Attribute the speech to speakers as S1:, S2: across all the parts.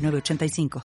S1: 8985.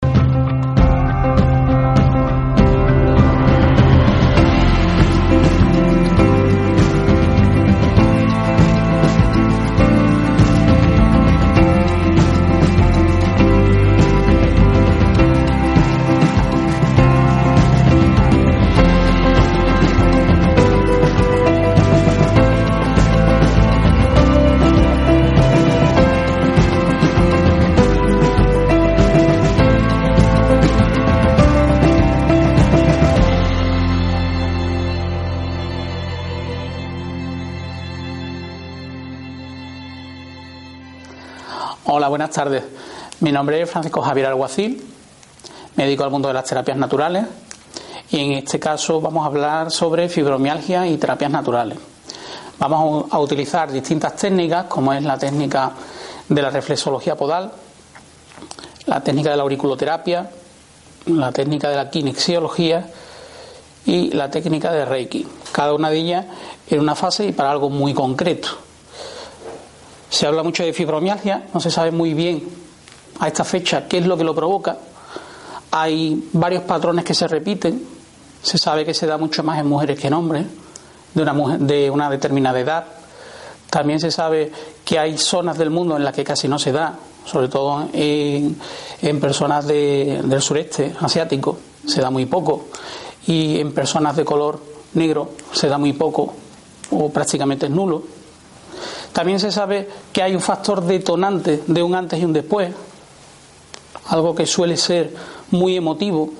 S1: Buenas tardes. Mi nombre es Francisco Javier Alguacil, me dedico al mundo de las terapias naturales y en este caso vamos a hablar sobre fibromialgia y terapias naturales. Vamos a utilizar distintas técnicas como es la técnica de la reflexología podal, la técnica de la auriculoterapia, la técnica de la kinexiología y la técnica de Reiki. Cada una de ellas en una fase y para algo muy concreto. Se habla mucho de fibromialgia, no se sabe muy bien a esta fecha qué es lo que lo provoca. Hay varios patrones que se repiten. Se sabe que se da mucho más en mujeres que en hombres, de una, mujer, de una determinada edad. También se sabe que hay zonas del mundo en las que casi no se da, sobre todo en, personas de, del sureste asiático, se da muy poco. Y en personas de color negro se da muy poco o prácticamente es nulo. También se sabe que hay un factor detonante de un antes y un después, algo que suele ser muy emotivo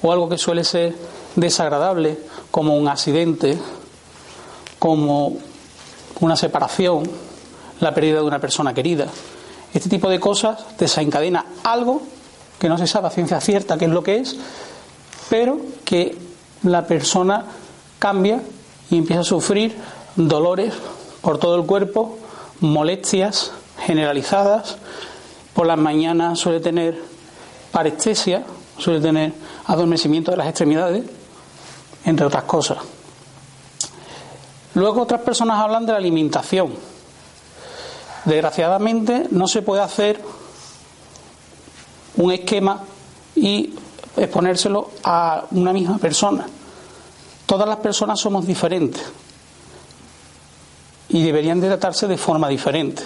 S1: o algo que suele ser desagradable, como un accidente, como una separación, la pérdida de una persona querida. Este tipo de cosas desencadena algo que no se sabe a ciencia cierta qué es lo que es, pero que la persona cambia y empieza a sufrir dolores por todo el cuerpo, molestias generalizadas. Por las mañanas suele tener parestesia, suele tener adormecimiento de las extremidades, entre otras cosas. Luego otras personas hablan de la alimentación. Desgraciadamente no se puede hacer un esquema y exponérselo a una misma persona. Todas las personas somos diferentes y deberían de tratarse de forma diferente.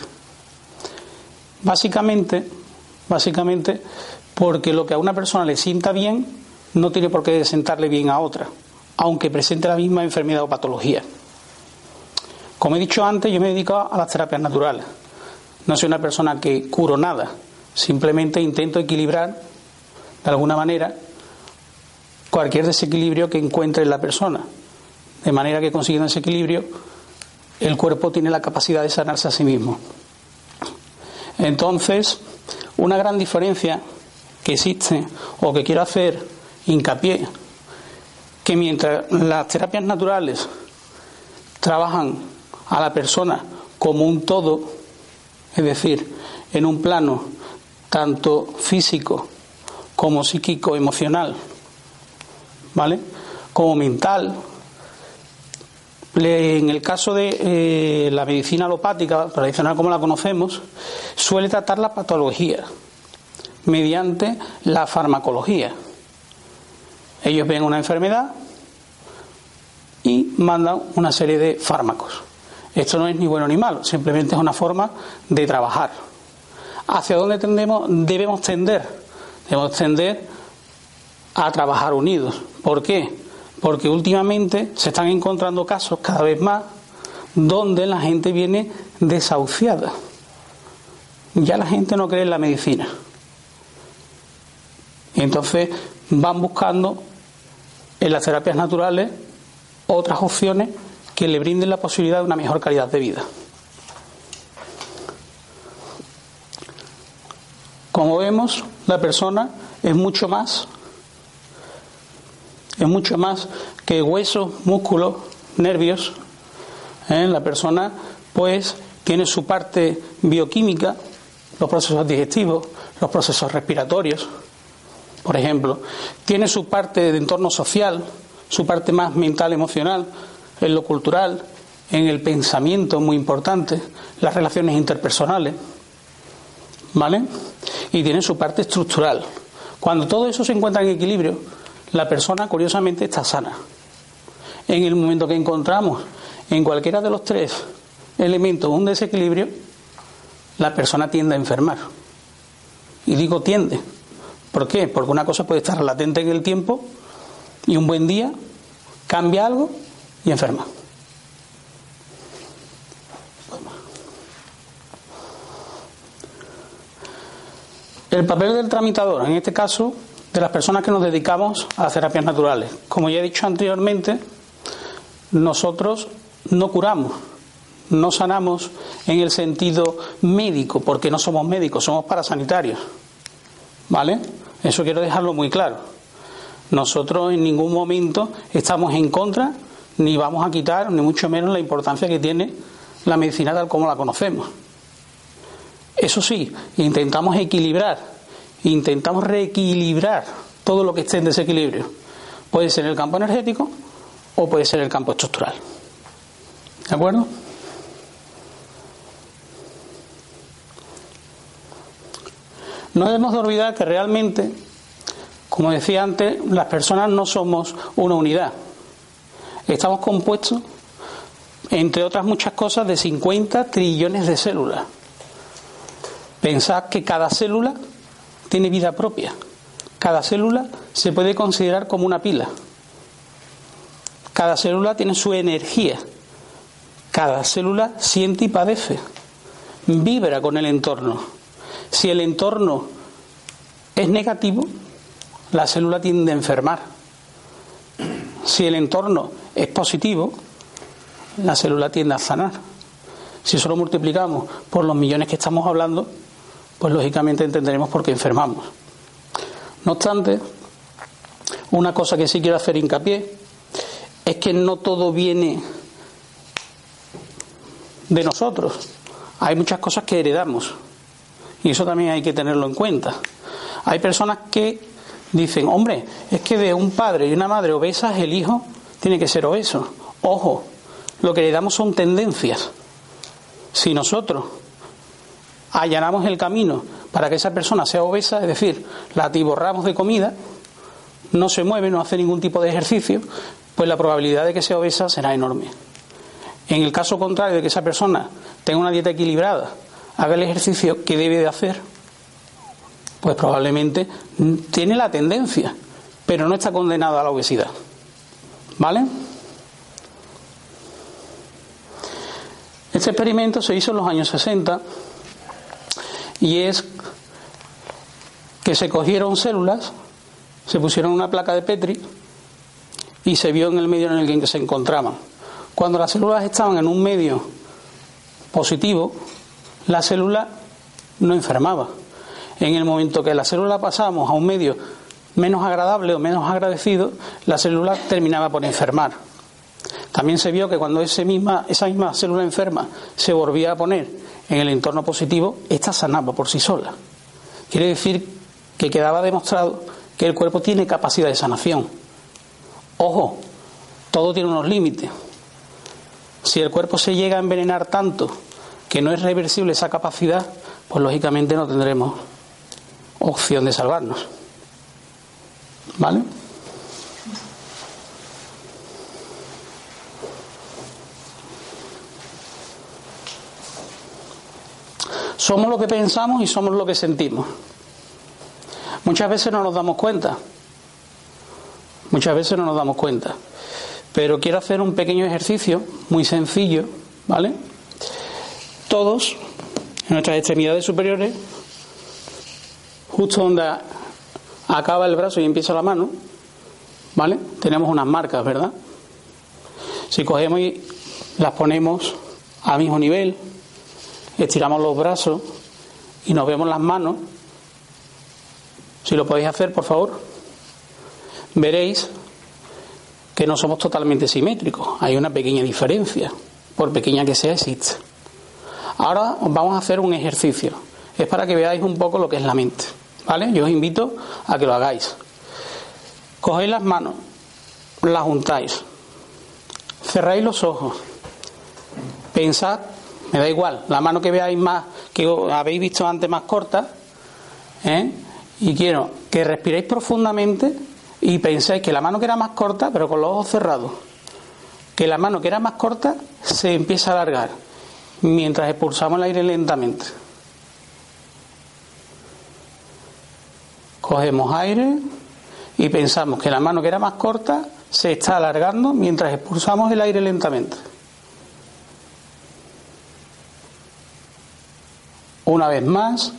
S1: Básicamente, básicamente porque lo que a una persona le sienta bien no tiene por qué sentarle bien a otra, aunque presente la misma enfermedad o patología. Como he dicho antes, yo me dedico a las terapias naturales. No soy una persona que curo nada, simplemente intento equilibrar de alguna manera cualquier desequilibrio que encuentre en la persona, de manera que consiguiendo ese equilibrio el cuerpo tiene la capacidad de sanarse a sí mismo. Entonces, una gran diferencia que existe o que quiero hacer hincapié, que mientras las terapias naturales trabajan a la persona como un todo, es decir, en un plano tanto físico como psíquico, emocional, ¿vale? Como mental, en el caso de eh, la medicina alopática, tradicional como la conocemos, suele tratar la patología mediante la farmacología. Ellos ven una enfermedad y mandan una serie de fármacos. Esto no es ni bueno ni malo, simplemente es una forma de trabajar. ¿Hacia dónde tendemos, debemos tender? Debemos tender a trabajar unidos. ¿Por qué? Porque últimamente se están encontrando casos cada vez más donde la gente viene desahuciada. Ya la gente no cree en la medicina. Y entonces van buscando en las terapias naturales otras opciones que le brinden la posibilidad de una mejor calidad de vida. Como vemos, la persona es mucho más, es mucho más que huesos, músculos, nervios. ¿eh? La persona, pues, tiene su parte bioquímica, los procesos digestivos, los procesos respiratorios, por ejemplo. Tiene su parte de entorno social, su parte más mental, emocional, en lo cultural, en el pensamiento, muy importante, las relaciones interpersonales. ¿Vale? Y tiene su parte estructural. Cuando todo eso se encuentra en equilibrio, la persona, curiosamente, está sana. En el momento que encontramos en cualquiera de los tres elementos un desequilibrio, la persona tiende a enfermar. Y digo tiende. ¿Por qué? Porque una cosa puede estar latente en el tiempo y un buen día cambia algo y enferma. El papel del tramitador, en este caso, de las personas que nos dedicamos a las terapias naturales. Como ya he dicho anteriormente, nosotros no curamos, no sanamos en el sentido médico, porque no somos médicos, somos parasanitarios. ¿Vale? Eso quiero dejarlo muy claro. Nosotros en ningún momento estamos en contra, ni vamos a quitar, ni mucho menos la importancia que tiene la medicina tal como la conocemos. Eso sí, intentamos equilibrar, intentamos reequilibrar todo lo que esté en desequilibrio. Puede ser el campo energético o puede ser el campo estructural. ¿De acuerdo? No debemos de olvidar que realmente, como decía antes, las personas no somos una unidad. Estamos compuestos, entre otras muchas cosas, de 50 trillones de células. Pensad que cada célula tiene vida propia. Cada célula se puede considerar como una pila. Cada célula tiene su energía. Cada célula siente y padece. Vibra con el entorno. Si el entorno es negativo, la célula tiende a enfermar. Si el entorno es positivo, la célula tiende a sanar. Si eso lo multiplicamos por los millones que estamos hablando, pues lógicamente entenderemos por qué enfermamos. No obstante, una cosa que sí quiero hacer hincapié es que no todo viene de nosotros. Hay muchas cosas que heredamos y eso también hay que tenerlo en cuenta. Hay personas que dicen, hombre, es que de un padre y una madre obesas el hijo tiene que ser obeso. Ojo, lo que heredamos son tendencias. Si nosotros allanamos el camino para que esa persona sea obesa, es decir, la atiborramos de comida, no se mueve, no hace ningún tipo de ejercicio, pues la probabilidad de que sea obesa será enorme. En el caso contrario de que esa persona tenga una dieta equilibrada, haga el ejercicio que debe de hacer, pues probablemente tiene la tendencia, pero no está condenado a la obesidad. ¿Vale? Este experimento se hizo en los años 60 y es que se cogieron células, se pusieron una placa de Petri y se vio en el medio en el que se encontraban. Cuando las células estaban en un medio positivo, la célula no enfermaba. En el momento que la célula pasamos a un medio menos agradable o menos agradecido, la célula terminaba por enfermar. También se vio que cuando esa misma, esa misma célula enferma se volvía a poner en el entorno positivo, esta sanaba por sí sola. Quiere decir que quedaba demostrado que el cuerpo tiene capacidad de sanación. Ojo, todo tiene unos límites. Si el cuerpo se llega a envenenar tanto que no es reversible esa capacidad, pues lógicamente no tendremos opción de salvarnos. ¿Vale? Somos lo que pensamos y somos lo que sentimos. Muchas veces no nos damos cuenta. Muchas veces no nos damos cuenta. Pero quiero hacer un pequeño ejercicio muy sencillo, ¿vale? Todos, en nuestras extremidades superiores, justo donde acaba el brazo y empieza la mano, ¿vale? Tenemos unas marcas, ¿verdad? Si cogemos y las ponemos al mismo nivel, estiramos los brazos y nos vemos las manos, Si lo podéis hacer, por favor, veréis que no somos totalmente simétricos. Hay una pequeña diferencia, por pequeña que sea, existe. Ahora vamos a hacer un ejercicio. Es para que veáis un poco lo que es la mente. ¿Vale? Yo os invito a que lo hagáis. Cogéis las manos, las juntáis, cerráis los ojos, pensad, me da igual, la mano que veáis más, que habéis visto antes más corta, ¿eh? y quiero que respiréis profundamente y penséis que la mano que era más corta, pero con los ojos cerrados, que la mano que era más corta se empieza a alargar mientras expulsamos el aire lentamente. Cogemos aire y pensamos que la mano que era más corta se está alargando mientras expulsamos el aire lentamente. Una vez más,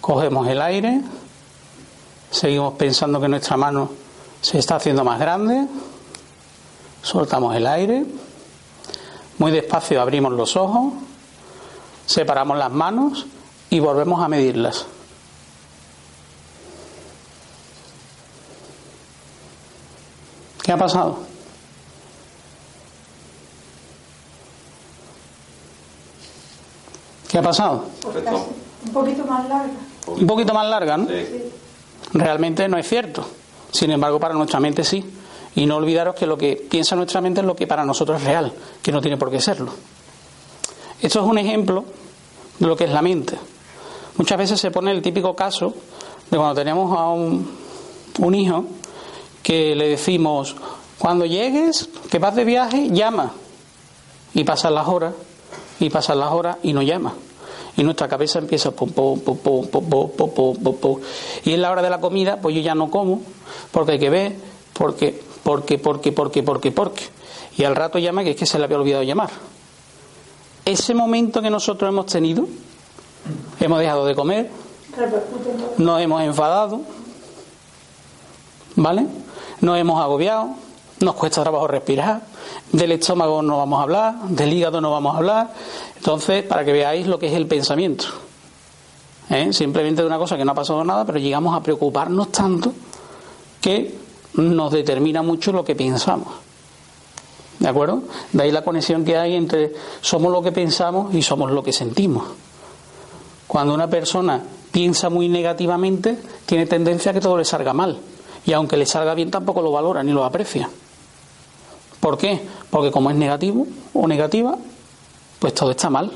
S1: cogemos el aire, seguimos pensando que nuestra mano se está haciendo más grande, soltamos el aire, muy despacio abrimos los ojos, separamos las manos y volvemos a medirlas. ¿Qué ha pasado? ¿Qué ha pasado?
S2: Un poquito más larga.
S1: Un poquito más larga, ¿no? Realmente no es cierto. Sin embargo, para nuestra mente sí. Y no olvidaros que lo que piensa nuestra mente es lo que para nosotros es real, que no tiene por qué serlo. Esto es un ejemplo de lo que es la mente. Muchas veces se pone el típico caso de cuando tenemos a un, un hijo que le decimos, cuando llegues, que vas de viaje, llama. Y pasan las horas, y pasan las horas y no llama. Y nuestra cabeza empieza Y en la hora de la comida, pues yo ya no como, porque hay que ver, porque, porque, porque, porque, porque, porque. Y al rato llama que es que se le había olvidado llamar. Ese momento que nosotros hemos tenido, hemos dejado de comer, nos hemos enfadado, ¿vale? Nos hemos agobiado nos cuesta trabajo respirar, del estómago no vamos a hablar, del hígado no vamos a hablar. Entonces, para que veáis lo que es el pensamiento. ¿eh? Simplemente de una cosa que no ha pasado nada, pero llegamos a preocuparnos tanto que nos determina mucho lo que pensamos. ¿De acuerdo? De ahí la conexión que hay entre somos lo que pensamos y somos lo que sentimos. Cuando una persona piensa muy negativamente, tiene tendencia a que todo le salga mal. Y aunque le salga bien, tampoco lo valora ni lo aprecia. ¿Por qué? Porque como es negativo o negativa, pues todo está mal.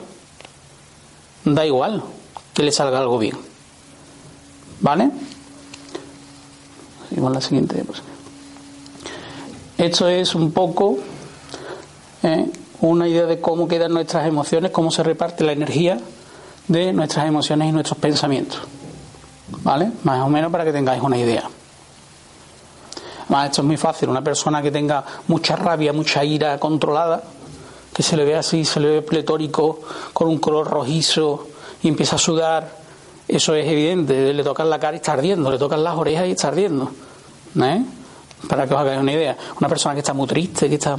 S1: Da igual que le salga algo bien. ¿Vale? Seguimos la siguiente Esto es un poco ¿eh? una idea de cómo quedan nuestras emociones, cómo se reparte la energía de nuestras emociones y nuestros pensamientos. ¿Vale? Más o menos para que tengáis una idea. Esto es muy fácil. Una persona que tenga mucha rabia, mucha ira controlada, que se le ve así, se le ve pletórico, con un color rojizo y empieza a sudar, eso es evidente. Le tocan la cara y está ardiendo, le tocan las orejas y está ardiendo. ¿eh? Para que os hagáis una idea. Una persona que está muy triste, que está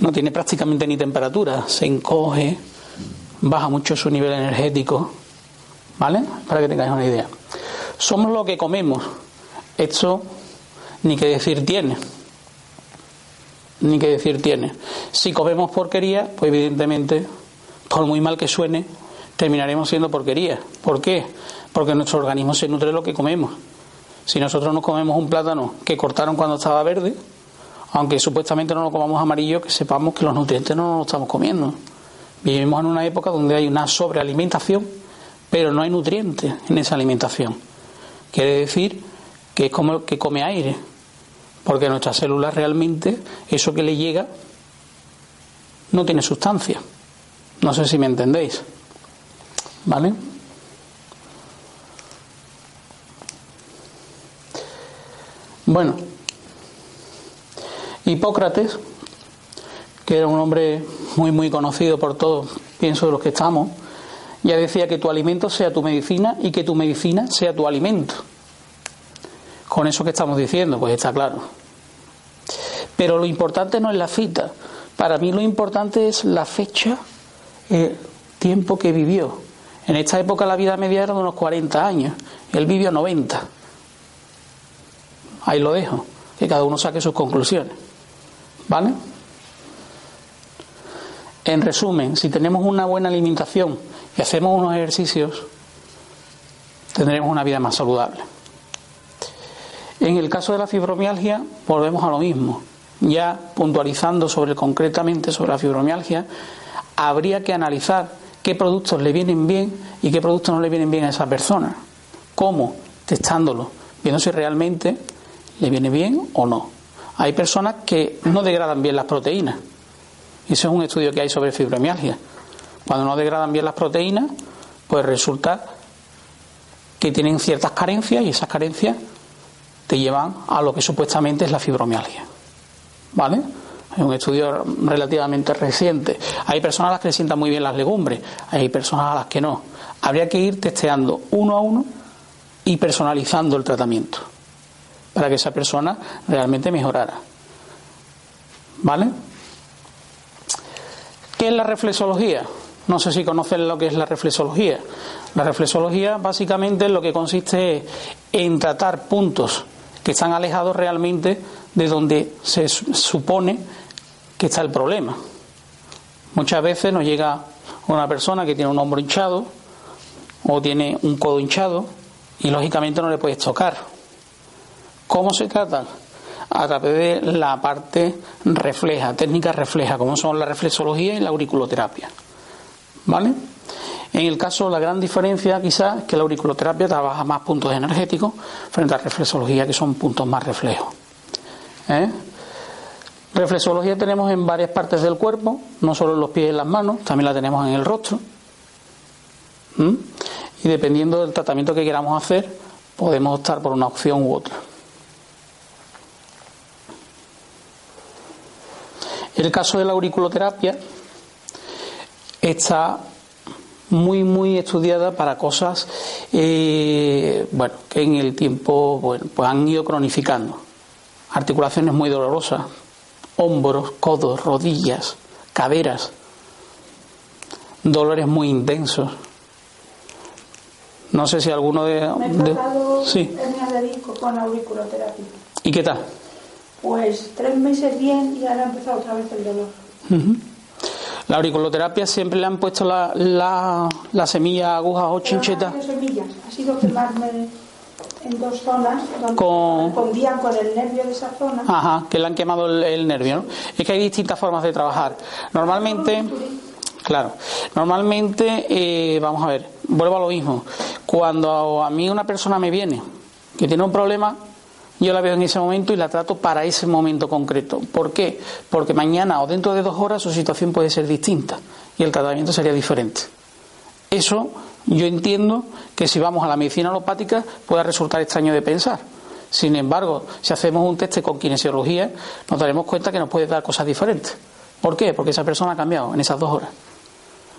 S1: no tiene prácticamente ni temperatura, se encoge, baja mucho su nivel energético. ¿Vale? Para que tengáis una idea. Somos lo que comemos. Esto ni que decir tiene. Ni que decir tiene. Si comemos porquería, pues evidentemente, por muy mal que suene, terminaremos siendo porquería. ¿Por qué? Porque nuestro organismo se nutre de lo que comemos. Si nosotros nos comemos un plátano que cortaron cuando estaba verde, aunque supuestamente no lo comamos amarillo, que sepamos que los nutrientes no nos estamos comiendo. Vivimos en una época donde hay una sobrealimentación, pero no hay nutrientes en esa alimentación. Quiere decir que es como el que come aire, porque nuestras células realmente, eso que le llega, no tiene sustancia. No sé si me entendéis. ¿Vale? Bueno, Hipócrates, que era un hombre muy, muy conocido por todos, pienso de los que estamos, ya decía que tu alimento sea tu medicina y que tu medicina sea tu alimento con eso que estamos diciendo, pues está claro. Pero lo importante no es la cita. Para mí lo importante es la fecha, el tiempo que vivió. En esta época la vida media era de unos 40 años. Él vivió 90. Ahí lo dejo, que cada uno saque sus conclusiones. ¿Vale? En resumen, si tenemos una buena alimentación y hacemos unos ejercicios, tendremos una vida más saludable. En el caso de la fibromialgia, volvemos a lo mismo. Ya puntualizando sobre concretamente sobre la fibromialgia, habría que analizar qué productos le vienen bien y qué productos no le vienen bien a esa persona. ¿Cómo? Testándolo, viendo si realmente le viene bien o no. Hay personas que no degradan bien las proteínas. Eso es un estudio que hay sobre fibromialgia. Cuando no degradan bien las proteínas, pues resulta que tienen ciertas carencias y esas carencias te llevan a lo que supuestamente es la fibromialgia. ¿Vale? Es un estudio relativamente reciente. Hay personas a las que le sientan muy bien las legumbres, hay personas a las que no. Habría que ir testeando uno a uno y personalizando el tratamiento para que esa persona realmente mejorara. ¿Vale? ¿Qué es la reflexología? No sé si conocen lo que es la reflexología. La reflexología básicamente lo que consiste en tratar puntos que están alejados realmente de donde se supone que está el problema. Muchas veces nos llega una persona que tiene un hombro hinchado o tiene un codo hinchado y lógicamente no le puedes tocar ¿Cómo se trata? A través de la parte refleja, técnica refleja, como son la reflexología y la auriculoterapia. ¿Vale? En el caso, la gran diferencia quizás es que la auriculoterapia trabaja más puntos energéticos frente a reflexología, que son puntos más reflejos. ¿Eh? Reflexología tenemos en varias partes del cuerpo, no solo en los pies y en las manos, también la tenemos en el rostro. Y dependiendo del tratamiento que queramos hacer, podemos optar por una opción u otra. El caso de la auriculoterapia está muy muy estudiada para cosas eh, bueno que en el tiempo bueno pues han ido cronificando. Articulaciones muy dolorosas hombros codos rodillas caderas. Dolores muy intensos. No sé si alguno de,
S2: Me he tratado sí. de con auriculoterapia.
S1: Y qué tal
S2: pues tres meses bien y ahora ha empezado otra vez el dolor.
S1: La auriculoterapia siempre le han puesto la, la, la semilla, agujas o chinchetas.
S2: Ha sido quemarme en dos zonas donde con... con el nervio de esa zona.
S1: Ajá, que le han quemado el, nervio, ¿no? Es que hay distintas formas de trabajar. Normalmente, claro, normalmente, eh, vamos a ver, vuelvo a lo mismo. Cuando a mí una persona me viene que tiene un problema, yo la veo en ese momento y la trato para ese momento concreto. ¿Por qué? Porque mañana o dentro de dos horas su situación puede ser distinta y el tratamiento sería diferente. Eso yo entiendo que si vamos a la medicina alopática pueda resultar extraño de pensar. Sin embargo, si hacemos un test con kinesiología, nos daremos cuenta que nos puede dar cosas diferentes. ¿Por qué? Porque esa persona ha cambiado en esas dos horas.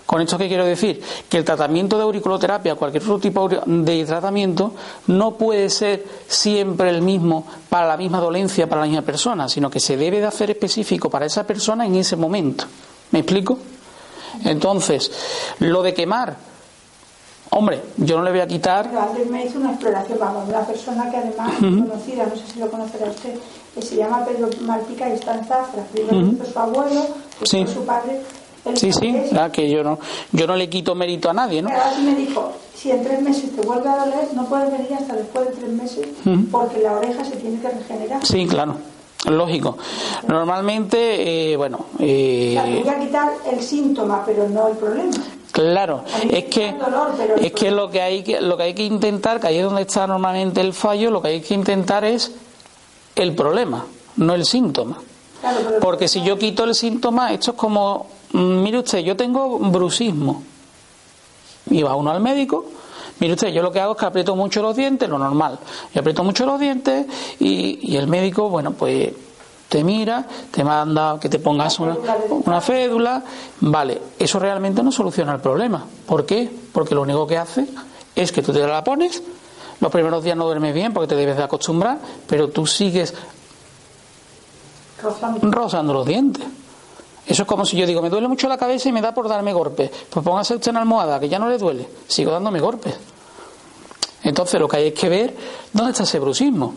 S1: ¿Con esto qué quiero decir? Que el tratamiento de auriculoterapia, cualquier otro tipo de tratamiento, no puede ser siempre el mismo para la misma dolencia, para la misma persona, sino que se debe de hacer específico para esa persona en ese momento. ¿Me explico? Entonces, lo de quemar, hombre, yo no le voy a quitar.
S2: antes me hizo una exploración, vamos, de una persona que además es conocida, no sé si lo conocerá usted, que se llama Pedro Malpica y está en Zafra. Primero uh su abuelo, después su padre
S1: Sí, sí, la que yo no, yo no le quito mérito a nadie, ¿no?
S2: Así me dijo, si en tres meses te vuelve a doler, no puedes venir hasta después de tres meses porque la oreja se tiene que regenerar.
S1: Sí, claro. Lógico. Normalmente, eh, bueno.
S2: Eh, voy a quitar el síntoma, pero no el problema.
S1: Claro, es que es que lo que hay que lo que hay que intentar, que ahí es donde está normalmente el fallo, lo que hay que intentar es el problema, no el síntoma. Porque si yo quito el síntoma, esto es como mire usted, yo tengo bruxismo. Y va uno al médico. Mire usted, yo lo que hago es que aprieto mucho los dientes, lo normal. Yo aprieto mucho los dientes y, el médico, bueno, pues te mira, te manda que te pongas una, una, fédula. Vale, eso realmente no soluciona el problema. ¿Por qué? Porque lo único que hace es que tú te la pones, los primeros días no duermes bien porque te debes de acostumbrar, pero tú sigues rozando los dientes. Eso es como si yo digo, me duele mucho la cabeza y me da por darme golpes. Pues póngase usted una almohada, que ya no le duele. Sigo dándome golpes. Entonces lo que hay es que ver dónde está ese bruxismo.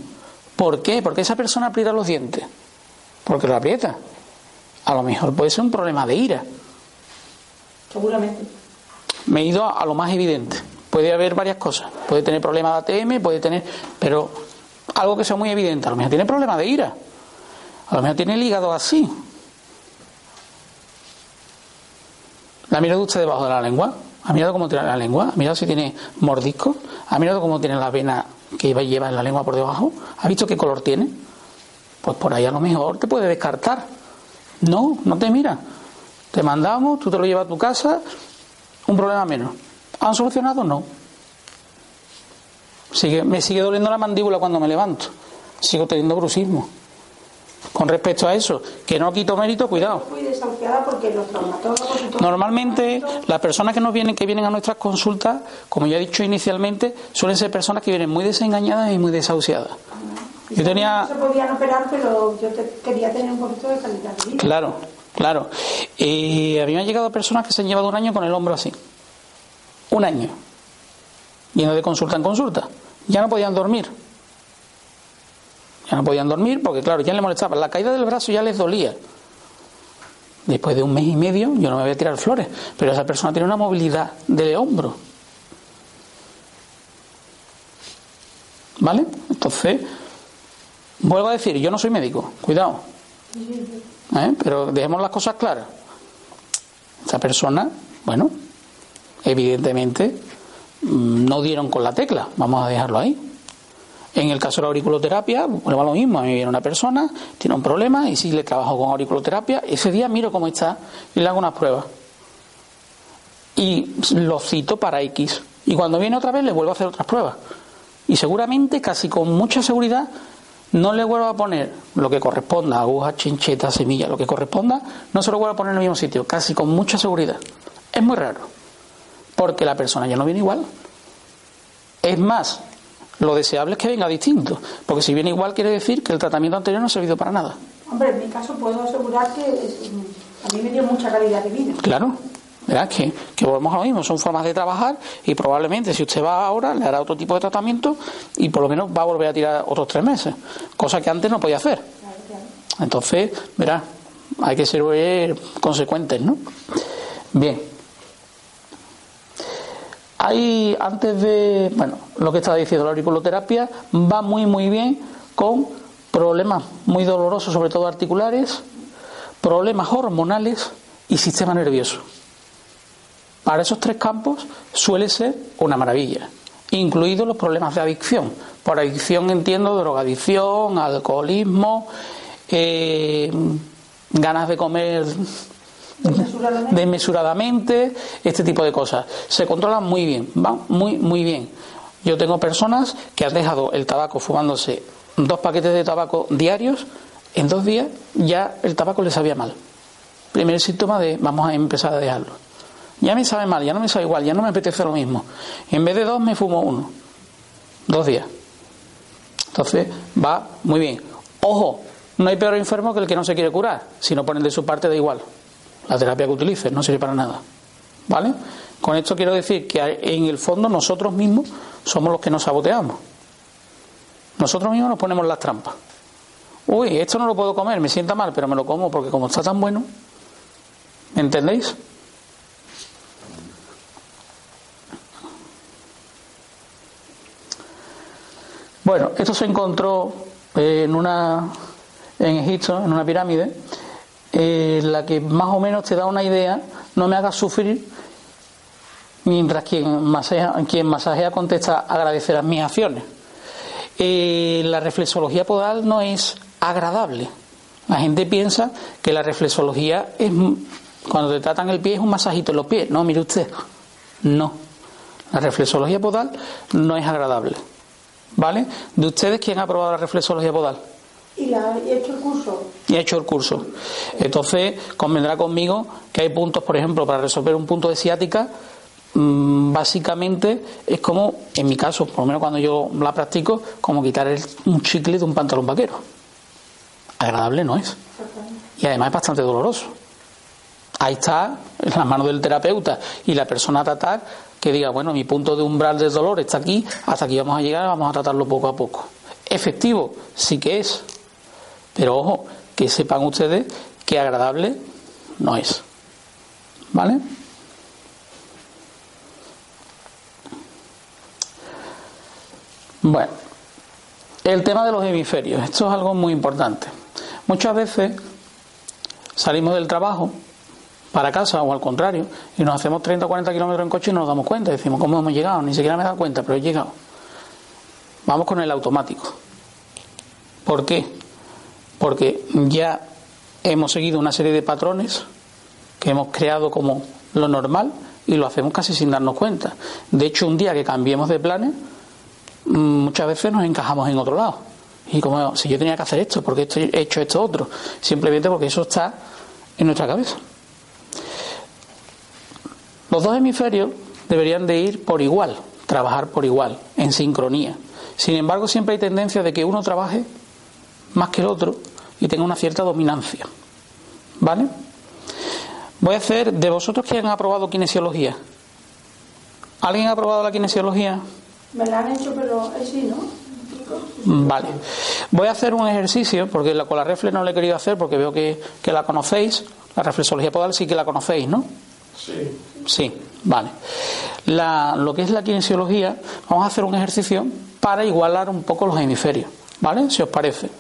S1: ¿Por qué? Porque esa persona aprieta los dientes. Porque lo aprieta. A lo mejor puede ser un problema de ira.
S2: Seguramente.
S1: Me he ido a, lo más evidente. Puede haber varias cosas. Puede tener problemas de ATM, puede tener. Pero algo que sea muy evidente. A lo mejor tiene problemas de ira. A lo mejor tiene el hígado así. ¿La ha mirado usted debajo de la lengua? ¿Ha mirado cómo tiene la lengua? ¿Ha mirado si tiene mordisco? ¿Ha mirado cómo tiene la vena que lleva en la lengua por debajo? ¿Ha visto qué color tiene? Pues por ahí a lo mejor te puede descartar. No, no te mira. Te mandamos, tú te lo llevas a tu casa, un problema menos. ¿Han solucionado? No. Sigue, me sigue doliendo la mandíbula cuando me levanto. Sigo teniendo bruxismo con respecto a eso, que no quito mérito, cuidado. Normalmente las personas que nos vienen, que vienen a nuestras consultas, como ya he dicho inicialmente, suelen ser personas que vienen muy desengañadas y muy desahuciadas.
S2: Yo tenía... No se podían operar, pero yo quería tener un poquito de calidad de vida.
S1: Claro, claro. Y a mí me han llegado personas que se han llevado un año con el hombro así. Un año. Yendo de consulta en consulta. Ya no podían dormir ya no podían dormir porque, claro, ya les molestaba. La caída del brazo ya les dolía. Después de un mes y medio, yo no me voy a tirar flores, pero esa persona tiene una movilidad de hombro. ¿Vale? Entonces, vuelvo a decir, yo no soy médico, cuidado. ¿Eh? Pero dejemos las cosas claras. Esa persona, bueno, evidentemente mm, no dieron con la tecla, vamos a dejarlo ahí. En el caso de la auriculoterapia, bueno, va lo mismo. A mí viene una persona, tiene un problema y si le trabajo con auriculoterapia, ese día miro cómo está y le hago unas pruebas. Y lo cito para X. Y cuando viene otra vez le vuelvo a hacer otras pruebas. Y seguramente, casi con mucha seguridad, no le vuelvo a poner lo que corresponda, aguja, chincheta, semilla, lo que corresponda, no se lo vuelvo a poner en el mismo sitio, casi con mucha seguridad. Es muy raro, porque la persona ya no viene igual. Es más, lo deseable es que venga distinto, porque si viene igual quiere decir que el tratamiento anterior no ha servido para nada.
S2: Hombre, en mi caso puedo asegurar que a mí me dio mucha calidad de vida.
S1: Claro, verás que, que volvemos a lo mismo, son formas de trabajar y probablemente si usted va ahora le hará otro tipo de tratamiento y por lo menos va a volver a tirar otros tres meses, cosa que antes no podía hacer. Entonces, verás, hay que ser consecuentes, ¿no? Bien. Hay, antes de, bueno, lo que estaba diciendo, la auriculoterapia va muy, muy bien con problemas muy dolorosos, sobre todo articulares, problemas hormonales y sistema nervioso. Para esos tres campos suele ser una maravilla, incluidos los problemas de adicción. Por adicción entiendo drogadicción, alcoholismo, eh, ganas de comer desmesuradamente, este tipo de cosas. Se controlan muy bien, van muy, muy bien. Yo tengo personas que han dejado el tabaco fumándose dos paquetes de tabaco diarios, en dos días ya el tabaco les sabía mal. Primer síntoma de vamos a empezar a dejarlo. Ya me sabe mal, ya no me sabe igual, ya no me apetece lo mismo. En vez de dos me fumo uno. Dos días. Entonces va muy bien. Ojo, no hay peor enfermo que el que no se quiere curar. Si no ponen de su parte da igual la terapia que utilices, no sirve para nada. ¿Vale? Con esto quiero decir que en el fondo nosotros mismos somos los que nos saboteamos. Nosotros mismos nos ponemos las trampas. Uy, esto no lo puedo comer, me sienta mal, pero me lo como porque como está tan bueno, ¿me entendéis? Bueno, esto se encontró en una en Egipto, en una pirámide, eh, la que más o menos te da una idea, no me hagas sufrir, mientras quien masajea, quien masajea contesta agradecerás mis acciones. Eh, la reflexología podal no es agradable. La gente piensa que la reflexología es cuando te tratan el pie es un masajito en los pies. No, mire usted, no. La reflexología podal no es agradable. ¿Vale? ¿De ustedes quién ha probado la reflexología podal?
S2: Y, he hecho el curso. Y
S1: he hecho el curso. Entonces, convendrá conmigo que hay puntos, por ejemplo, para resolver un punto de ciática, mm, básicamente es como, en mi caso, por lo menos cuando yo la practico, como quitar un chicle de un pantalón vaquero. Agradable no es. Y además es bastante doloroso. ahí está en las manos del terapeuta y la persona a tratar que diga, bueno, mi punto de umbral del dolor está aquí, hasta aquí vamos a llegar, vamos a tratarlo poco a poco. Efectivo, sí que es, pero ojo, que sepan ustedes que agradable no es. ¿Vale? Bueno, el tema de los hemisferios, esto es algo muy importante. Muchas veces salimos del trabajo para casa o al contrario y nos hacemos 30 o 40 kilómetros en coche y no nos damos cuenta. Decimos, ¿cómo hemos llegado? Ni siquiera me he dado cuenta, pero he llegado. Vamos con el automático. ¿Por qué? Porque ya hemos seguido una serie de patrones que hemos creado como lo normal y lo hacemos casi sin darnos cuenta. De hecho, un día que cambiemos de planes, mm, muchas veces nos encajamos en otro lado. Y como si yo tenía que hacer esto, porque he hecho esto otro, simplemente porque eso está en nuestra cabeza. Los dos hemisferios deberían de ir por igual, trabajar por igual, en sincronía. Sin embargo, siempre hay tendencia de que uno trabaje más que el otro y tenga una cierta dominancia. ¿Vale? Voy a hacer, de vosotros que han aprobado kinesiología, ¿alguien ha aprobado la kinesiología?
S2: Me la han hecho, pero es sí, ¿no?
S1: Vale. Voy a hacer un ejercicio, porque con la reflex no lo he querido hacer porque veo que, que la conocéis. La reflexología podal sí que la conocéis, ¿no?
S3: Sí.
S1: Sí, vale. La, lo que es la kinesiología, vamos a hacer un ejercicio para igualar un poco los hemisferios, ¿vale? Si os parece.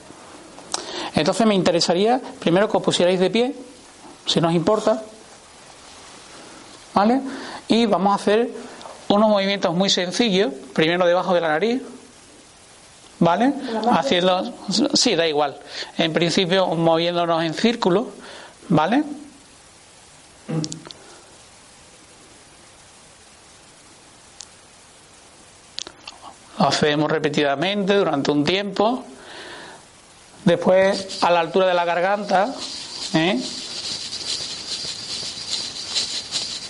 S1: Entonces me interesaría primero que os pusierais de pie, si nos importa, ¿vale? Y vamos a hacer unos movimientos muy sencillos, primero debajo de la nariz, ¿vale? Haciendo, sí, da igual. En principio moviéndonos en círculo, ¿vale? Lo hacemos repetidamente durante un tiempo. Después, a la altura de la garganta, ¿eh?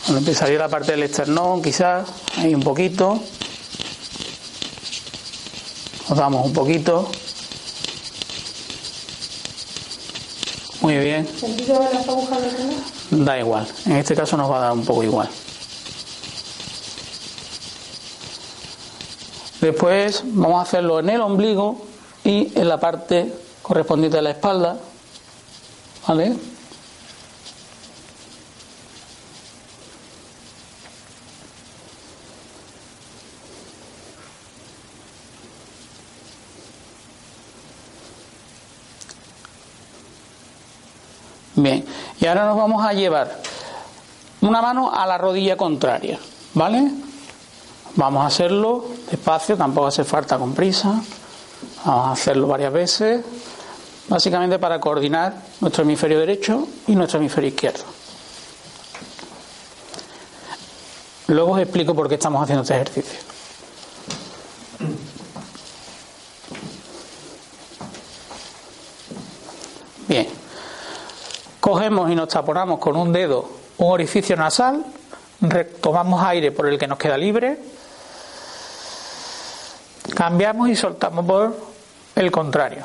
S1: empezaría la parte del esternón, quizás, ahí un poquito. Nos damos un poquito. Muy bien.
S2: ¿Sentido de las agujas del?
S1: Da igual. En este caso nos va a dar un poco igual. Después vamos a hacerlo en el ombligo y en la parte correspondiente a la espalda. ¿Vale? Bien, y ahora nos vamos a llevar una mano a la rodilla contraria, ¿vale? Vamos a hacerlo despacio, tampoco hace falta con prisa. Vamos a hacerlo varias veces, básicamente para coordinar nuestro hemisferio derecho y nuestro hemisferio izquierdo. Luego os explico por qué estamos haciendo este ejercicio. Bien, cogemos y nos taponamos con un dedo un orificio nasal, tomamos aire por el que nos queda libre Cambiamos y soltamos por el contrario.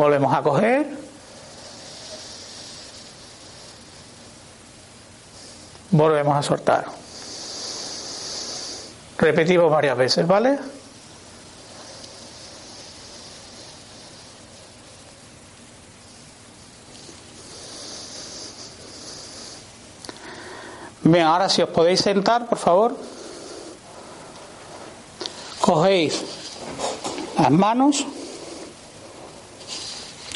S1: Volvemos a coger. Volvemos a soltar. Repetimos varias veces, ¿vale? Bien, ahora si os podéis sentar, por favor. Cogéis las manos,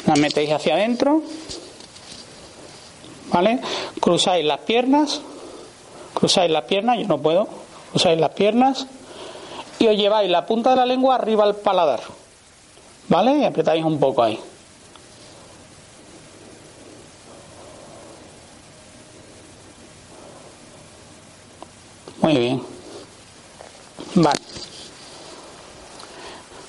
S1: las metéis hacia adentro, ¿vale? Cruzáis las piernas, cruzáis las piernas, yo no puedo, cruzáis las piernas y os lleváis la punta de la lengua arriba al paladar, ¿vale? Y apretáis un poco ahí. Muy bien. Vale.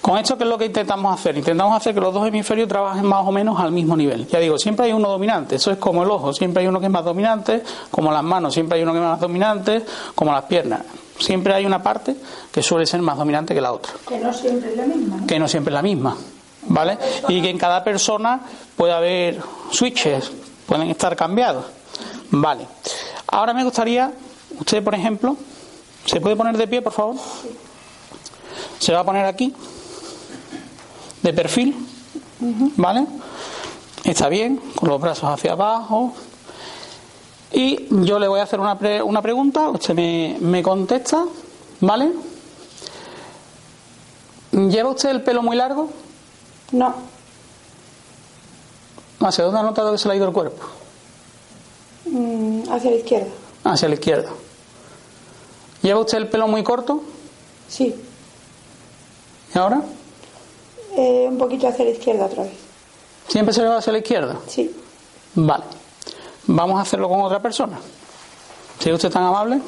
S1: Con esto, ¿qué es lo que intentamos hacer? Intentamos hacer que los dos hemisferios trabajen más o menos al mismo nivel. Ya digo, siempre hay uno dominante. Eso es como el ojo. Siempre hay uno que es más dominante, como las manos. Siempre hay uno que es más dominante, como las piernas. Siempre hay una parte que suele ser más dominante que la otra.
S2: Que no siempre es la misma. ¿no?
S1: Que no siempre es la misma. ¿vale? Y que en cada persona puede haber switches, pueden estar cambiados, ¿vale? Ahora me gustaría, usted por ejemplo, ¿se puede poner de pie, por favor? Se va a poner aquí, de perfil, ¿vale? Está bien, con los brazos hacia abajo. Y yo le voy a hacer una, una pregunta, usted me, me contesta, ¿vale? ¿Lleva usted el pelo muy largo?
S2: No.
S1: ¿Hacia dónde ha notado que se le ha ido el cuerpo?
S2: Mm, hacia la izquierda.
S1: Hacia la izquierda. ¿Lleva usted el pelo muy corto?
S2: Sí.
S1: ¿Y ahora?
S2: Eh, un poquito hacia la izquierda otra vez.
S1: ¿Siempre se le va hacia la izquierda?
S2: Sí.
S1: Vale. Vamos a hacerlo con otra persona. ¿Si usted tan amable?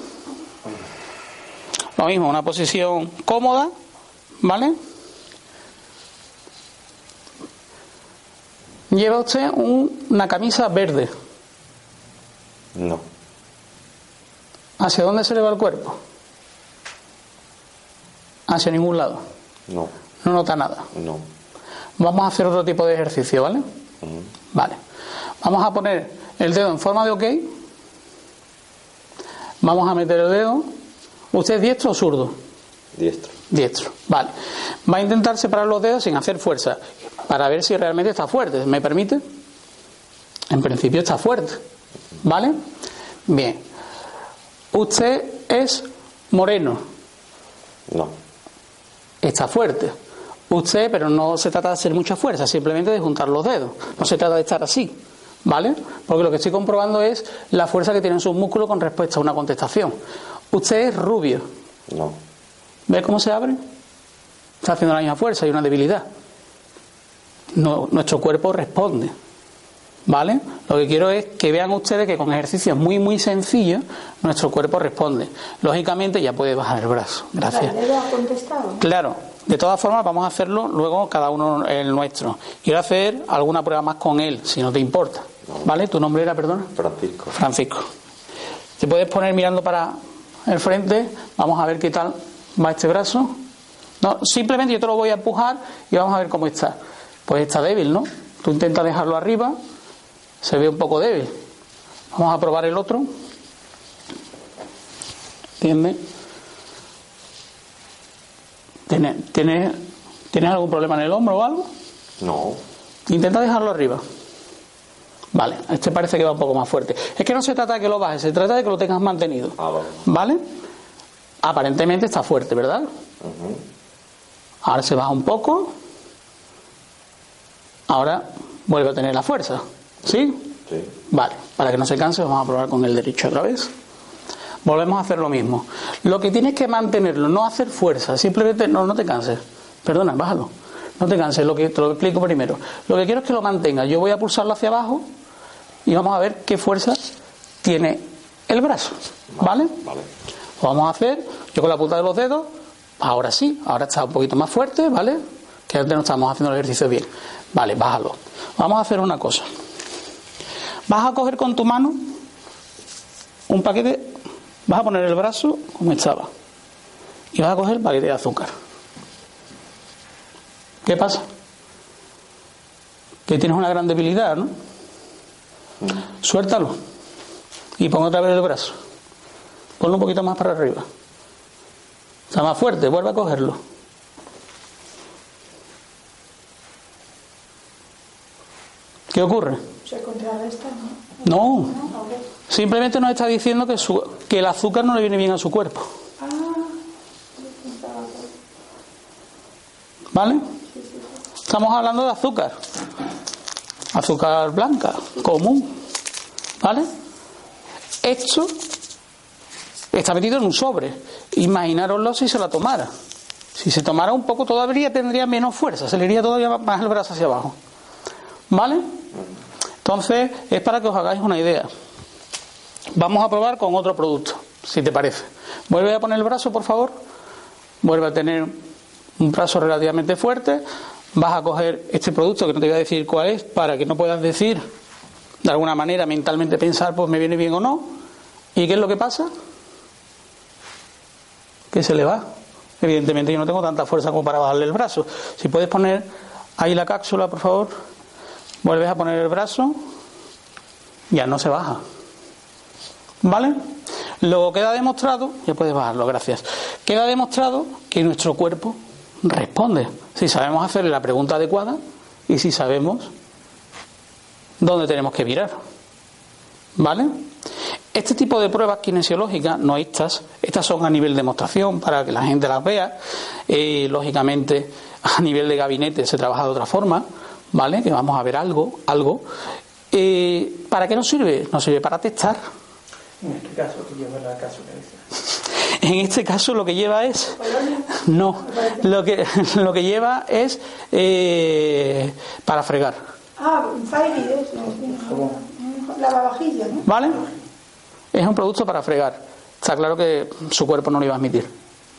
S1: Lo mismo, una posición cómoda, ¿vale? ¿Lleva usted una camisa verde?
S3: No.
S1: ¿Hacia dónde se le va el cuerpo? Hacia ningún lado.
S3: No.
S1: No nota nada.
S3: No.
S1: Vamos a hacer otro tipo de ejercicio, ¿vale? Vale. Vamos a poner el dedo en forma de OK. Vamos a meter el dedo. ¿Usted es diestro o zurdo?
S3: Diestro.
S1: Diestro. Vale. Va a intentar separar los dedos sin hacer fuerza para ver si realmente está fuerte. ¿Me permite? En principio está fuerte. ¿Vale? Bien. Usted es moreno.
S3: No.
S1: Está fuerte. Usted, pero no se trata de hacer mucha fuerza, simplemente de juntar los dedos. No se trata de estar así. ¿Vale? Porque lo que estoy comprobando es la fuerza que tienen sus músculos con respecto a una contestación. Usted es rubio.
S3: No.
S1: ¿Ve cómo se abre? Está haciendo la misma fuerza y una debilidad. No, nuestro cuerpo responde. ¿Vale? Lo que quiero es que vean ustedes que con ejercicios muy, muy sencillos, nuestro cuerpo responde. Lógicamente ya puede bajar el brazo. Gracias.
S2: ha contestado?
S1: Claro. De todas formas, vamos a hacerlo luego cada uno el nuestro. Quiero hacer alguna prueba más con él, si no te importa. ¿Vale? ¿Tu nombre era, perdona?
S3: Francisco.
S1: Francisco. Te puedes poner mirando para el frente. Vamos a ver qué tal va este brazo. No, simplemente yo te lo voy a empujar y vamos a ver cómo está. Pues está débil, ¿no? Tú intentas dejarlo arriba, se ve un poco débil. Vamos a probar el otro. ¿Entiendes? ¿Tienes, tienes, ¿Tienes algún problema en el hombro o algo?
S3: No.
S1: Intenta dejarlo arriba. Vale, este parece que va un poco más fuerte. Es que no se trata de que lo bajes, se trata de que lo tengas mantenido.
S3: Ah, vale.
S1: ¿Vale? Aparentemente está fuerte, ¿verdad? Ahora se baja un poco. Ahora vuelve a tener la fuerza. ¿Sí?
S3: Sí.
S1: Vale, para que no se canse, vamos a probar con el derecho otra vez. Volvemos a hacer lo mismo. Lo que tienes que mantenerlo, no hacer fuerza, simplemente no, no te canses. Perdona, bájalo. No te canses, lo que te lo explico primero. Lo que quiero es que lo mantengas. Yo voy a pulsarlo hacia abajo y vamos a ver qué fuerza tiene el brazo. ¿Vale?
S3: Vale.
S1: Lo vamos a hacer, yo con la punta de los dedos, ahora sí, ahora está un poquito más fuerte, ¿vale? Que antes no estamos haciendo el ejercicio bien. Vale, bájalo. Vamos a hacer una cosa. Vas a coger con tu mano un paquete, vas a poner el brazo como estaba y vas a coger el paquete de azúcar. ¿Qué pasa? Que tienes una gran debilidad, ¿no? Suéltalo y pon otra vez el brazo. Ponlo un poquito más para arriba. Está más fuerte, vuelve a cogerlo. ¿Qué ocurre?
S2: Se ¿no?
S1: No, simplemente nos está diciendo que, su- que el azúcar no le viene bien a su cuerpo. ¿Vale? Estamos hablando de azúcar. Azúcar blanca, común. ¿Vale? Esto está metido en un sobre. Imaginároslo si se la tomara. Si se tomara un poco todavía tendría menos fuerza, se le iría todavía más el brazo hacia abajo. ¿Vale? Entonces, es para que os hagáis una idea. Vamos a probar con otro producto, si te parece. Vuelve a poner el brazo, por favor. Vuelve a tener un brazo relativamente fuerte. Vas a coger este producto, que no te voy a decir cuál es, para que no puedas decir, de alguna manera, mentalmente pensar, pues me viene bien o no. ¿Y qué es lo que pasa? Que se le va. Evidentemente yo no tengo tanta fuerza como para bajarle el brazo. Si puedes poner Ahí la cápsula, por favor. Vuelves a poner el brazo. Ya no se baja. ¿Vale? Luego queda demostrado, ya puedes bajarlo, gracias. Queda demostrado que nuestro cuerpo responde. Si sabemos hacerle la pregunta adecuada y si sabemos dónde tenemos que mirar. ¿Vale? Este tipo de pruebas kinesiológicas, no estas, estas son a nivel de demostración para que la gente las vea. Eh, lógicamente, a nivel de gabinete se trabaja de otra forma, ¿vale? Que vamos a ver algo, algo. Eh, ¿Para qué nos sirve? Nos sirve para testar.
S4: En este caso, que lleva la caso
S1: En este caso lo que lleva es no, lo que lo que lleva es eh, para fregar.
S2: Ah, Fairy es lavavajillas, ¿no?
S1: ¿Vale? Es un producto para fregar. Está claro que su cuerpo no lo iba a admitir.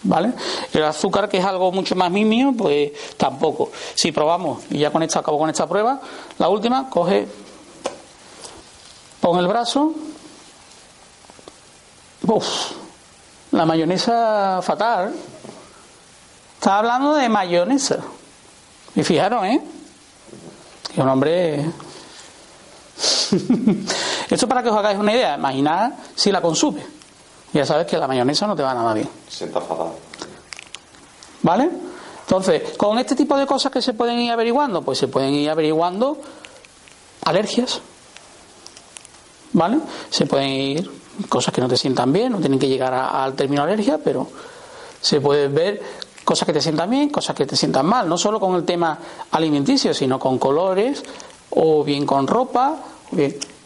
S1: ¿Vale? El azúcar, que es algo mucho más mimio, pues tampoco. Si probamos, y ya con esta acabo con esta prueba, la última, coge, pon el brazo, Uf, la mayonesa fatal. Está hablando de mayonesa. Y fijaron, ¿eh? Que un hombre. Esto para que os hagáis una idea. Imaginad si la consume. Ya sabes que la mayonesa no te va nada bien.
S3: Sienta fatal.
S1: ¿Vale? Entonces, con este tipo de cosas que se pueden ir averiguando, pues se pueden ir averiguando alergias. ¿Vale? Se pueden ir cosas que no te sientan bien, no tienen que llegar al término alergia, pero se puede ver cosas que te sientan bien, cosas que te sientan mal, no solo con el tema alimenticio, sino con colores o bien con ropa,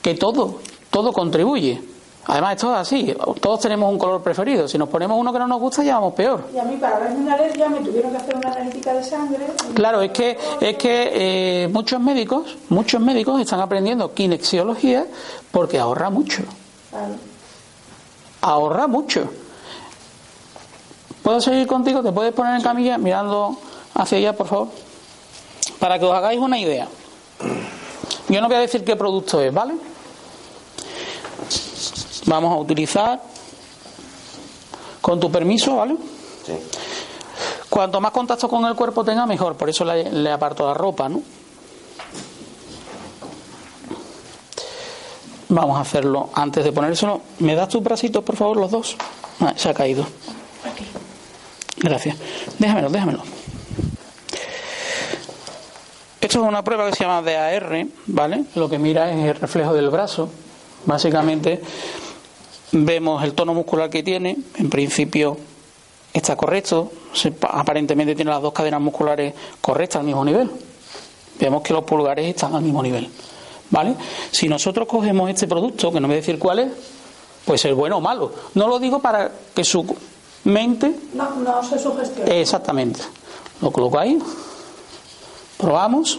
S1: que todo, todo contribuye. Además, esto es así, todos tenemos un color preferido. Si nos ponemos uno que no nos gusta, ya vamos peor.
S2: Y a mí, para verme una alergia, me tuvieron que hacer una analítica de sangre.
S1: Claro, es que, es que eh, muchos médicos, muchos médicos están aprendiendo kinesiología porque ahorra mucho. Claro ahorra mucho. ¿Puedo seguir contigo? ¿Te puedes poner en camilla mirando hacia allá, por favor? Para que os hagáis una idea. Yo no voy a decir qué producto es, ¿vale? Vamos a utilizar, con tu permiso, ¿vale? Sí. Cuanto más contacto con el cuerpo tenga, mejor. Por eso le, le aparto la ropa, ¿no? Vamos a hacerlo antes de ponérselo. ¿Me das tus bracitos, por favor, los dos? Ah, se ha caído. Gracias. Déjamelo, déjamelo. Esto es una prueba que se llama DAR, ¿vale? Lo que mira es el reflejo del brazo. Básicamente vemos el tono muscular que tiene. En principio está correcto. aparentemente tiene las dos cadenas musculares correctas al mismo nivel. Vemos que los pulgares están al mismo nivel. ¿Vale? Si nosotros cogemos este producto, que no me voy a decir cuál es, pues es bueno o malo. No lo digo para que su mente.
S2: No, no se sugestione.
S1: Exactamente. Lo coloco ahí, probamos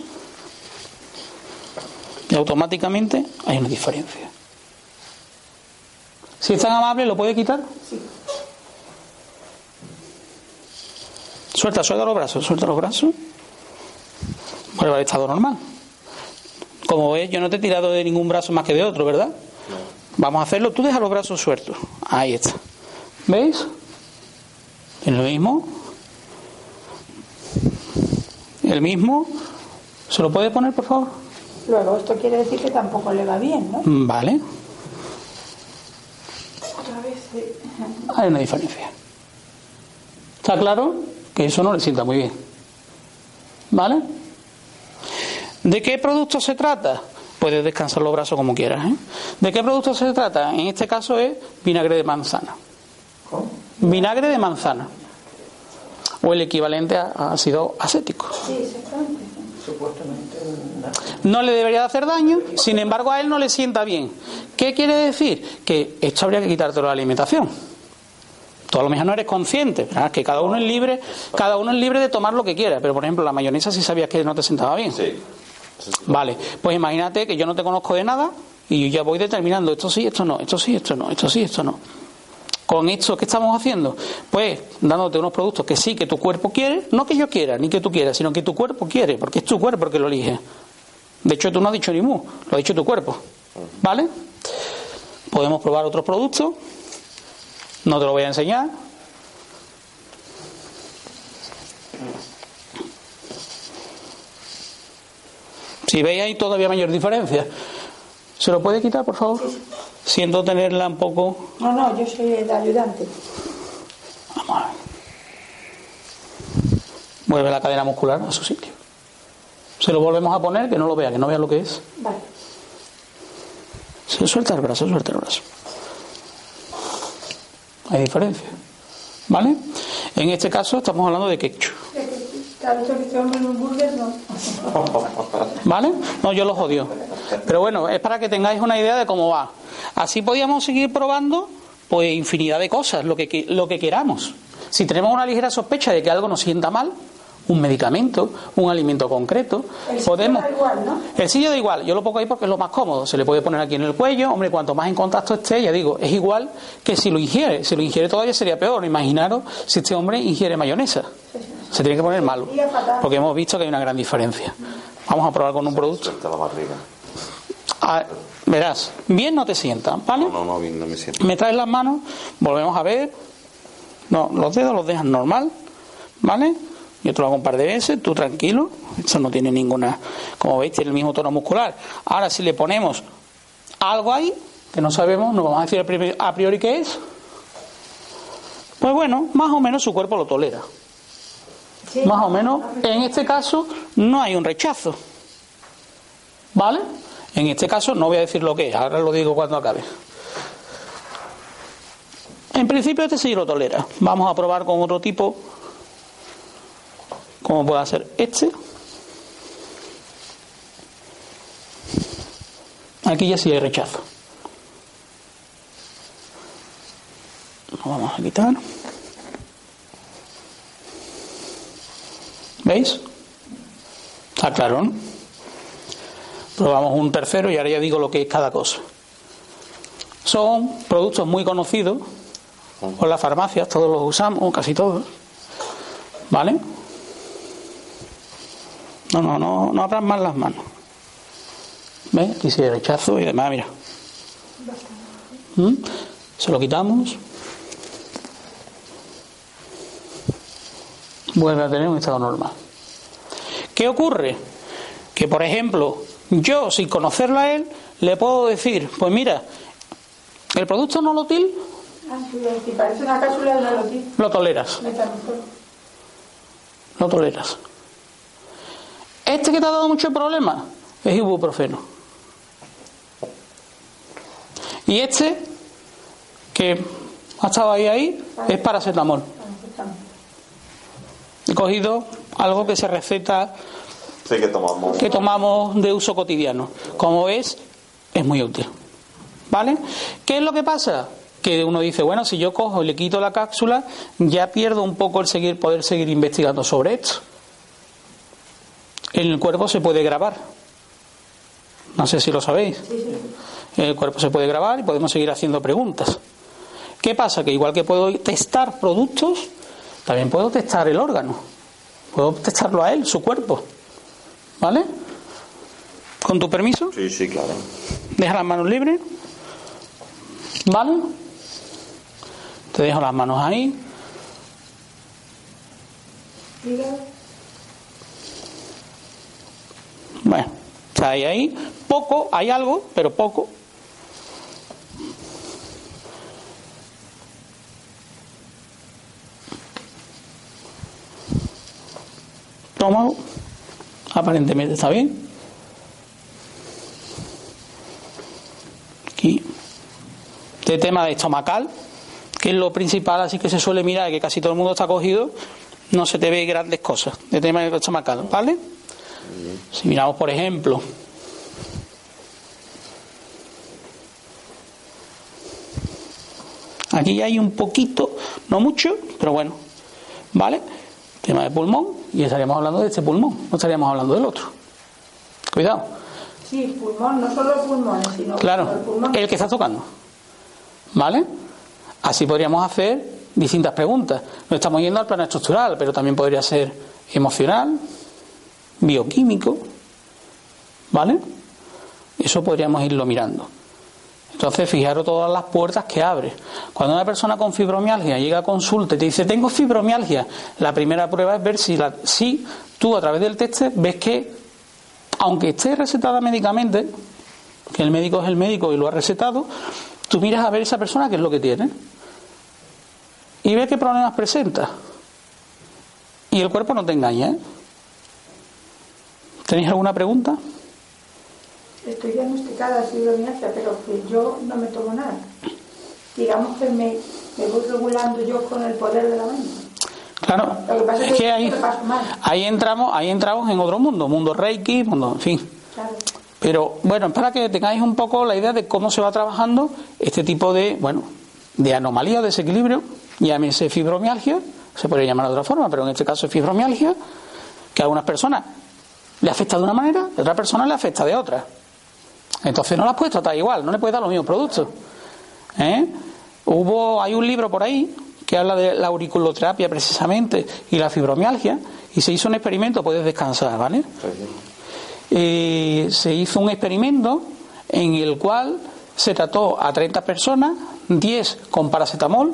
S1: y automáticamente hay una diferencia. Si es tan amable, ¿lo puede quitar? Sí. Suelta, suelta los brazos, suelta los brazos. Vuelve al estado normal. Como ves, yo no te he tirado de ningún brazo más que de otro, ¿verdad? Vamos a hacerlo. Tú deja los brazos sueltos. Ahí está. ¿Veis? Es lo mismo. El mismo. ¿Se lo puede poner, por favor?
S2: Luego, esto quiere decir que tampoco le va bien, ¿no?
S1: Vale. Hay una diferencia. ¿Está claro? Que eso no le sienta muy bien. ¿Vale? ¿De qué producto se trata? Puedes descansar los brazos como quieras. ¿eh? ¿De qué producto se trata? En este caso es vinagre de manzana. Vinagre de manzana. O el equivalente a ácido acético.
S2: Sí,
S4: Supuestamente
S1: no le debería hacer daño, sin embargo a él no le sienta bien. ¿Qué quiere decir? Que esto habría que quitarte la alimentación. Tú a lo mejor no eres consciente, que cada uno es libre, cada uno es libre de tomar lo que quiera, pero por ejemplo la mayonesa si sabías que no te sentaba bien.
S3: Sí.
S1: Vale, pues imagínate que yo no te conozco de nada y yo ya voy determinando esto sí, esto no, esto sí, esto no, esto sí, esto no. Con esto, ¿qué estamos haciendo? Pues dándote unos productos que sí, que tu cuerpo quiere, no que yo quiera, ni que tú quieras, sino que tu cuerpo quiere, porque es tu cuerpo el que lo elige. De hecho, tú no has dicho ni mu, lo ha dicho tu cuerpo. ¿Vale? Podemos probar otros productos. No te lo voy a enseñar. Si veis hay todavía mayor diferencia. ¿Se lo puede quitar, por favor? Siento tenerla un poco...
S2: No, no, yo soy el ayudante.
S1: Vamos a ver. Vuelve la cadena muscular a su sitio. Se lo volvemos a poner, que no lo vea, que no vea lo que es.
S2: Vale.
S1: Se suelta el brazo, suelta el brazo. Hay diferencia. ¿Vale? En este caso estamos hablando de ketchup.
S2: ¿Te ha dicho que este hombre en un burger? No.
S1: ¿Vale? No, yo los odio. Pero bueno, es para que tengáis una idea de cómo va. Así podíamos seguir probando pues infinidad de cosas, lo que, lo que queramos. Si tenemos una ligera sospecha de que algo nos sienta mal, un medicamento, un alimento concreto,
S2: El
S1: podemos...
S2: da igual, ¿no?
S1: El sitio da igual, yo lo pongo ahí porque es lo más cómodo. Se le puede poner aquí en el cuello, hombre, cuanto más en contacto esté, ya digo, es igual que si lo ingiere. Si lo ingiere todavía sería peor. Imaginaros si este hombre ingiere mayonesa. Se tiene que poner malo. Porque hemos visto que hay una gran diferencia. Vamos a probar con un producto.
S3: Suelta la barriga.
S1: Ah, verás, bien no te sienta, ¿vale?
S3: No, no, no, bien, no me siento.
S1: Me traes las manos, volvemos a ver. No, los dedos los dejas normal, ¿vale? Yo te lo hago un par de veces, tú tranquilo. Eso no tiene ninguna. Como veis, tiene el mismo tono muscular. Ahora, si le ponemos algo ahí, que no sabemos, no vamos a decir a priori- a priori qué es, pues bueno, más o menos su cuerpo lo tolera. Más o menos, en este caso, no hay un rechazo. ¿Vale? En este caso, no voy a decir lo que es, ahora lo digo cuando acabe. En principio, este sí lo tolera. Vamos a probar con otro tipo, como puede ser este. Aquí ya sí hay rechazo. Lo vamos a quitar. ¿Veis? Está claro, ¿no? Probamos un tercero y ahora ya digo lo que es cada cosa. Son productos muy conocidos por las farmacias, todos los usamos, casi todos. ¿Vale? No, no, no, no abran más las manos. ¿Ves? Aquí sí hay rechazo y demás, mira. ¿Mm? Se lo quitamos. Vuelve a tener un estado normal. ¿Qué ocurre? Que, por ejemplo, yo, sin conocerlo a él, le puedo decir, pues mira, el producto nolotil
S2: Ah, sí, si parece una cápsula de Nolotil.
S1: lo toleras, lo toleras. Este que te ha dado mucho problema es ibuprofeno. Y este, que ha estado ahí, ahí, es paracetamol. He cogido algo que se receta
S3: Sí, que tomamos.
S1: que tomamos de uso cotidiano. Como ves, es muy útil. ¿Vale? ¿Qué es lo que pasa? Que uno dice, bueno, si yo cojo y le quito la cápsula, ya pierdo un poco el seguir, poder seguir investigando sobre esto. En el cuerpo se puede grabar. No sé si lo sabéis. En el cuerpo se puede grabar y podemos seguir haciendo preguntas. ¿Qué pasa? Que igual que puedo testar productos, también puedo testar el órgano. Puedo testarlo a él, su cuerpo. ¿Vale? Con tu permiso,
S3: Sí, sí, claro.
S1: deja las manos libres. ¿Vale? Te dejo las manos ahí. Bueno, está ahí, ahí. Poco, hay algo, pero poco. Estómago. Aparentemente está bien. Aquí. Este tema de estomacal, que es lo principal, así que se suele mirar, que casi todo el mundo está cogido, no se te ve grandes cosas. De tema de estomacal, ¿vale? Si miramos, por ejemplo, aquí ya hay un poquito, no mucho, pero bueno, ¿vale? Tema de pulmón, y estaríamos hablando de este pulmón, no estaríamos hablando del otro. Cuidado,
S2: Sí, pulmón, no solo el pulmón, sino
S1: claro,
S2: el pulmón.
S1: el que está tocando, ¿vale? Así podríamos hacer distintas preguntas. No estamos yendo al plano estructural, pero también podría ser emocional, bioquímico, ¿vale? Eso podríamos irlo mirando. Entonces, fijaros todas las puertas que abre. Cuando una persona con fibromialgia llega a consulta y te dice, tengo fibromialgia, la primera prueba es ver si, la, si tú a través del test ves que aunque esté recetada médicamente, que el médico es el médico y lo ha recetado, tú miras a ver esa persona qué es lo que tiene y ves qué problemas presenta. Y el cuerpo no te engaña. ¿eh? ¿Tenéis alguna pregunta?
S2: Estoy diagnosticada de fibromialgia, pero que yo no me tomo nada. Digamos que me, me voy regulando yo con el poder de la mente.
S1: Claro,
S2: Lo que pasa es que
S1: que ahí, ahí entramos, ahí entramos en otro mundo, mundo Reiki, mundo, en fin.
S2: Claro.
S1: Pero bueno, para que tengáis un poco la idea de cómo se va trabajando este tipo de, bueno, de anomalía, de desequilibrio, llámese fibromialgia, se podría llamar de otra forma, pero en este caso es fibromialgia, que a algunas personas le afecta de una manera, y a otra persona le afecta de otra. Entonces no las puedes tratar igual, no le puedes dar los mismos productos. ¿Eh? Hubo, hay un libro por ahí que habla de la auriculoterapia precisamente y la fibromialgia, y se hizo un experimento, puedes descansar, ¿vale? Eh, se hizo un experimento en el cual se trató a 30 personas, 10 con paracetamol,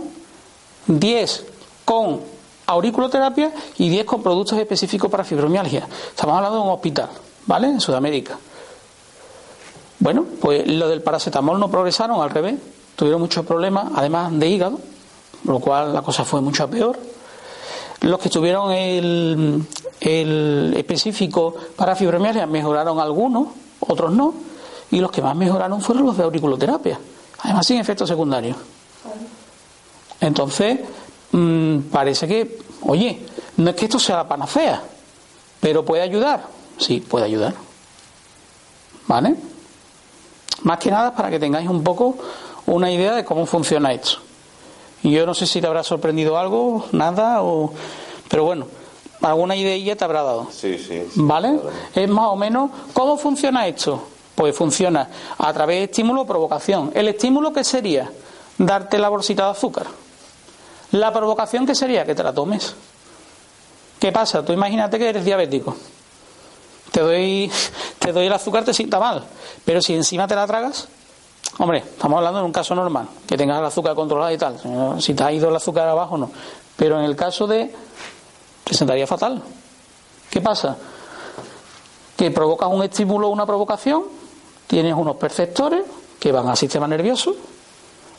S1: 10 con auriculoterapia y 10 con productos específicos para fibromialgia. Estamos hablando de un hospital, ¿vale? En Sudamérica. Bueno, pues lo del paracetamol no progresaron, al revés. Tuvieron muchos problemas, además de hígado, lo cual la cosa fue mucho peor. Los que tuvieron el, específico para fibromialgia mejoraron algunos, otros no, y los que más mejoraron fueron los de auriculoterapia, además sin efectos secundarios. Entonces, mm, parece que, oye, no es que esto sea la panacea, pero puede ayudar. Sí, puede ayudar. ¿Vale? Más que nada para que tengáis un poco una idea de cómo funciona esto. Y yo no sé si te habrá sorprendido algo, nada, o... pero bueno, alguna idea te habrá dado.
S3: Sí, sí. sí,
S1: ¿Vale?
S3: claro.
S1: Es más o menos, ¿cómo funciona esto? Pues funciona a través de estímulo o provocación. ¿El estímulo qué sería? Darte la bolsita de azúcar. La provocación qué sería? Que te la tomes. ¿Qué pasa? Tú imagínate que eres diabético. Te doy, te doy el azúcar, te sienta mal. Pero si encima te la tragas, hombre, estamos hablando de un caso normal, que tengas el azúcar controlado y tal. Si te ha ido el azúcar abajo, no. Pero en el caso de. te sentaría fatal. ¿Qué pasa? Que provocas un estímulo o una provocación, tienes unos perceptores que van al sistema nervioso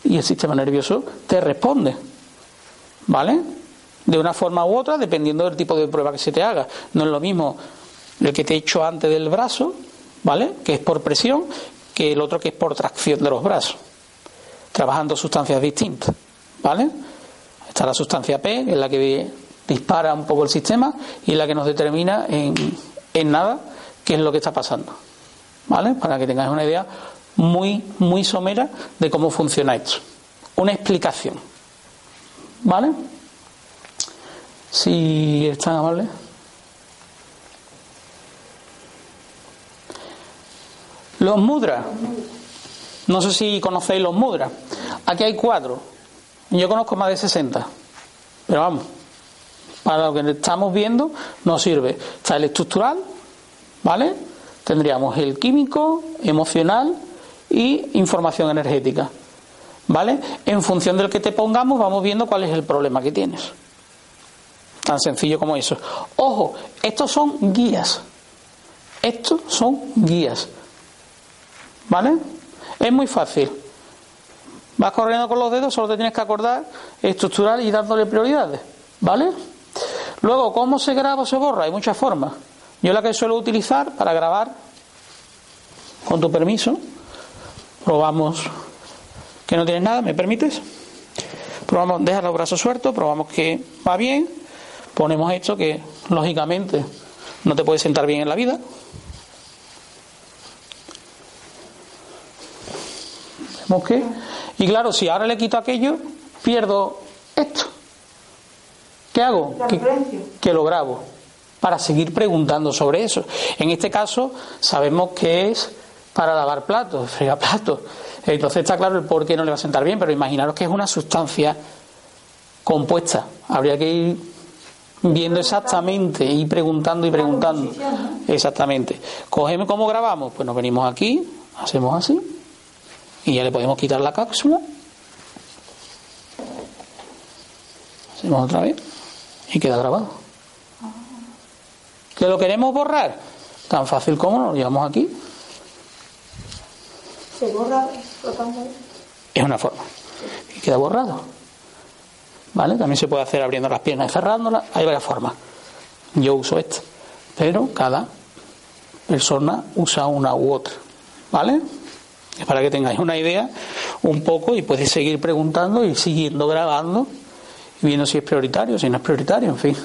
S1: y el sistema nervioso te responde. ¿Vale? De una forma u otra, dependiendo del tipo de prueba que se te haga. No es lo mismo el que te he hecho antes del brazo, ¿vale? Que es por presión, que el otro que es por tracción de los brazos. Trabajando sustancias distintas, ¿vale? Está la sustancia P, que es la que dispara un poco el sistema y la que nos determina en, en nada qué es lo que está pasando. ¿Vale? Para que tengáis una idea muy, muy somera de cómo funciona esto. Una explicación. ¿Vale? Si es tan amable. Los mudras. No sé si conocéis los mudras. Aquí hay cuatro. Yo conozco más de 60. Pero vamos, para lo que estamos viendo nos sirve. Está el estructural, ¿vale? Tendríamos el químico, emocional y información energética. ¿Vale? En función del que te pongamos vamos viendo cuál es el problema que tienes. Tan sencillo como eso. Ojo, estos son guías. Estos son guías. ¿Vale? Es muy fácil. Vas corriendo con los dedos, solo te tienes que acordar, estructural y dándole prioridades. ¿Vale? Luego, ¿cómo se graba o se borra? Hay muchas formas. Yo la que suelo utilizar para grabar, con tu permiso, probamos que no tienes nada, ¿me permites? Probamos, dejar los brazos sueltos, probamos que va bien, ponemos esto que lógicamente no te puede sentar bien en la vida. Y claro, si ahora le quito aquello, pierdo esto. ¿Qué hago? Que lo grabo para seguir preguntando sobre eso. En este caso sabemos que es para lavar platos, fregar platos. Entonces está claro el por qué no le va a sentar bien, pero imaginaros que es una sustancia compuesta. Habría que ir viendo exactamente y preguntando y preguntando. Exactamente. Cogemos cómo grabamos, pues nos venimos aquí, hacemos así y ya le podemos quitar la cápsula. Hacemos otra vez y queda grabado. ¿Que lo queremos borrar? Tan fácil como lo llevamos aquí.
S2: Se borra
S1: Es una forma. Y queda borrado. ¿Vale? También se puede hacer abriendo las piernas y cerrándolas. Hay varias formas. Yo uso esta. Pero cada persona usa una u otra. ¿Vale? Es para que tengáis una idea un poco y podéis seguir preguntando y siguiendo grabando y viendo si es prioritario, si no es prioritario, en fin.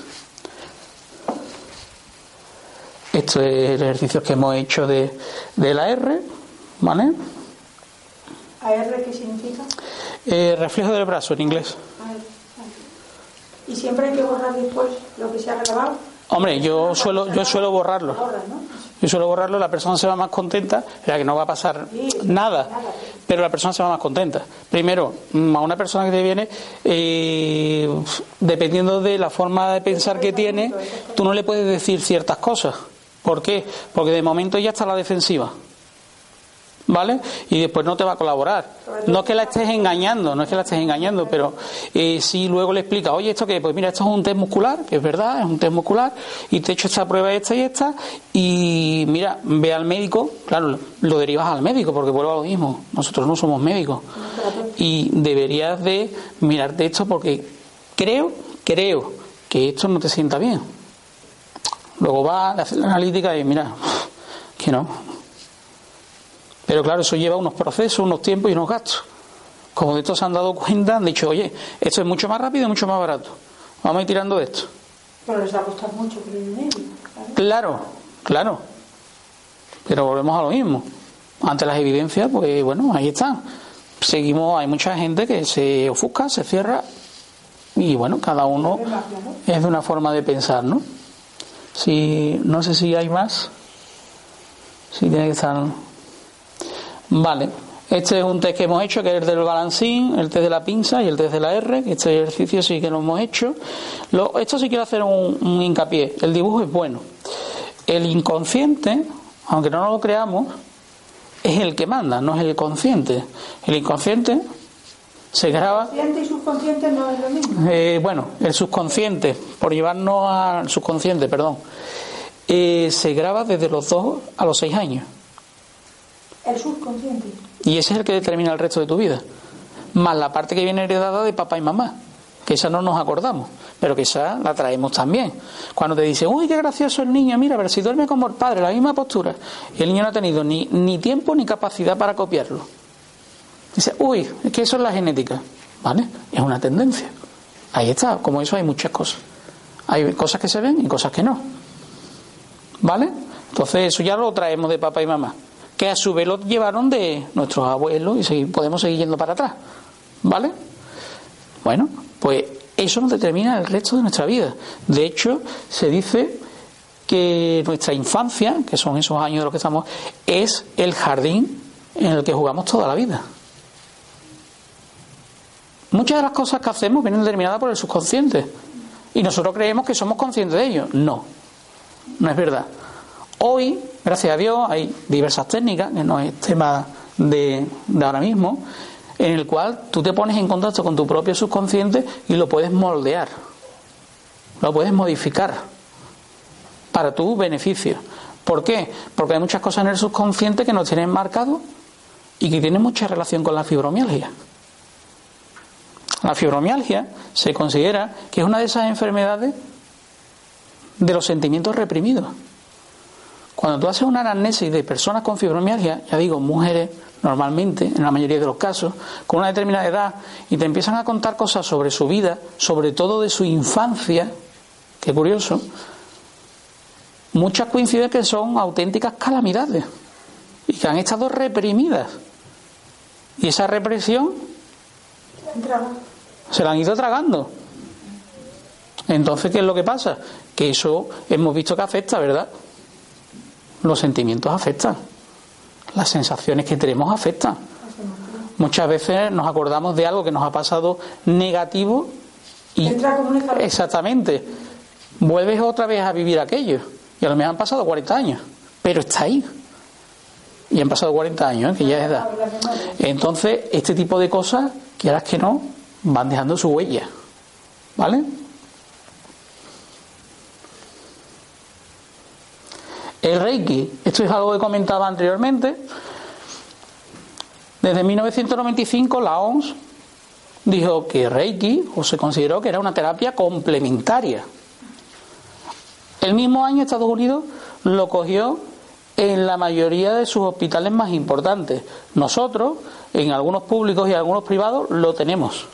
S1: Esto es el ejercicio que hemos hecho de, de la R, ¿vale?
S2: ¿AR qué significa?
S1: Eh, reflejo del brazo en inglés.
S2: ¿Y siempre hay que borrar después lo que se ha grabado?
S1: Hombre, yo suelo, yo suelo borrarlo. Yo suelo borrarlo, la persona se va más contenta, ya que no va a pasar nada, pero la persona se va más contenta. Primero, a una persona que te viene, eh, dependiendo de la forma de pensar que tiene, tú no le puedes decir ciertas cosas. ¿Por qué? Porque de momento ya está la defensiva. ¿Vale? Y después no te va a colaborar. No es que la estés engañando, no es que la estés engañando, pero eh, si luego le explica, oye, ¿esto qué? Pues mira, esto es un test muscular, que es verdad, es un test muscular, y te he hecho esta prueba esta y esta, y mira, ve al médico, claro, lo derivas al médico, porque vuelvo a lo mismo, nosotros no somos médicos, y deberías de mirarte esto porque creo, creo que esto no te sienta bien. Luego va, a hacer la analítica y mira, que no, pero claro, eso lleva unos procesos, unos tiempos y unos gastos. Como de esto se han dado cuenta, han dicho, oye, esto es mucho más rápido y mucho más barato. Vamos a ir tirando de esto.
S2: Pero les va a costar mucho dinero.
S1: Claro, claro. Pero volvemos a lo mismo. Ante las evidencias, pues bueno, ahí están. Seguimos, hay mucha gente que se ofusca, se cierra y bueno, cada uno es de una forma de pensar, ¿no? Si, no sé si hay más. Si tiene que estar. Vale. Este es un test que hemos hecho, que es el del balancín, el test de la pinza y el test de la R. Este ejercicio sí que lo hemos hecho. Lo, esto sí quiero hacer un, un, hincapié. El dibujo es bueno. El inconsciente, aunque no lo creamos, es el que manda, no es el consciente. El inconsciente se graba.
S2: ¿El consciente y subconsciente no es lo mismo?
S1: Eh, bueno, el subconsciente, por llevarnos al subconsciente, perdón, eh, se graba desde los dos a los seis años.
S2: El subconsciente.
S1: Y ese es el que determina el resto de tu vida. Más la parte que viene heredada de papá y mamá, que esa no nos acordamos, pero que esa la traemos también. Cuando te dicen, uy, qué gracioso el niño, mira, pero si duerme como el padre, la misma postura, y el niño no ha tenido ni, ni tiempo ni capacidad para copiarlo. Dice, uy, es que eso es la genética. ¿Vale? Es una tendencia. Ahí está, como eso hay muchas cosas. Hay cosas que se ven y cosas que no. ¿Vale? Entonces eso ya lo traemos de papá y mamá que a su vez lo llevaron de nuestros abuelos y podemos seguir yendo para atrás. ¿Vale? Bueno, pues eso nos determina el resto de nuestra vida. De hecho, se dice que nuestra infancia, que son esos años de los que estamos, es el jardín en el que jugamos toda la vida. Muchas de las cosas que hacemos vienen determinadas por el subconsciente. Y nosotros creemos que somos conscientes de ello. No, no es verdad. Hoy, gracias a Dios, hay diversas técnicas, que no es tema de, ahora mismo, en el cual tú te pones en contacto con tu propio subconsciente y lo puedes moldear, lo puedes modificar para tu beneficio. ¿Por qué? Porque hay muchas cosas en el subconsciente que nos tienen marcado y que tienen mucha relación con la fibromialgia. La fibromialgia se considera que es una de esas enfermedades de los sentimientos reprimidos. Cuando tú haces una anamnesis de personas con fibromialgia, ya digo, mujeres normalmente, en la mayoría de los casos, con una determinada edad, y te empiezan a contar cosas sobre su vida, sobre todo de su infancia, qué curioso, muchas coinciden que son auténticas calamidades y que han estado reprimidas. Y esa represión se la han ido tragando. Entonces, ¿qué es lo que pasa? Que eso hemos visto que afecta, ¿verdad? Los sentimientos afectan, las sensaciones que tenemos afectan. Muchas veces nos acordamos de algo que nos ha pasado negativo y exactamente vuelves otra vez a vivir aquello. Y a lo mejor han pasado 40 años, pero está ahí. Y han pasado 40 años, ¿eh? que ya es edad. Entonces, este tipo de cosas, quieras que no, van dejando su huella. ¿Vale? El Reiki, esto es algo que comentaba anteriormente. Desde 1995 la OMS dijo que Reiki o se consideró que era una terapia complementaria. El mismo año Estados Unidos lo cogió en la mayoría de sus hospitales más importantes. Nosotros, en algunos públicos y algunos privados, lo tenemos.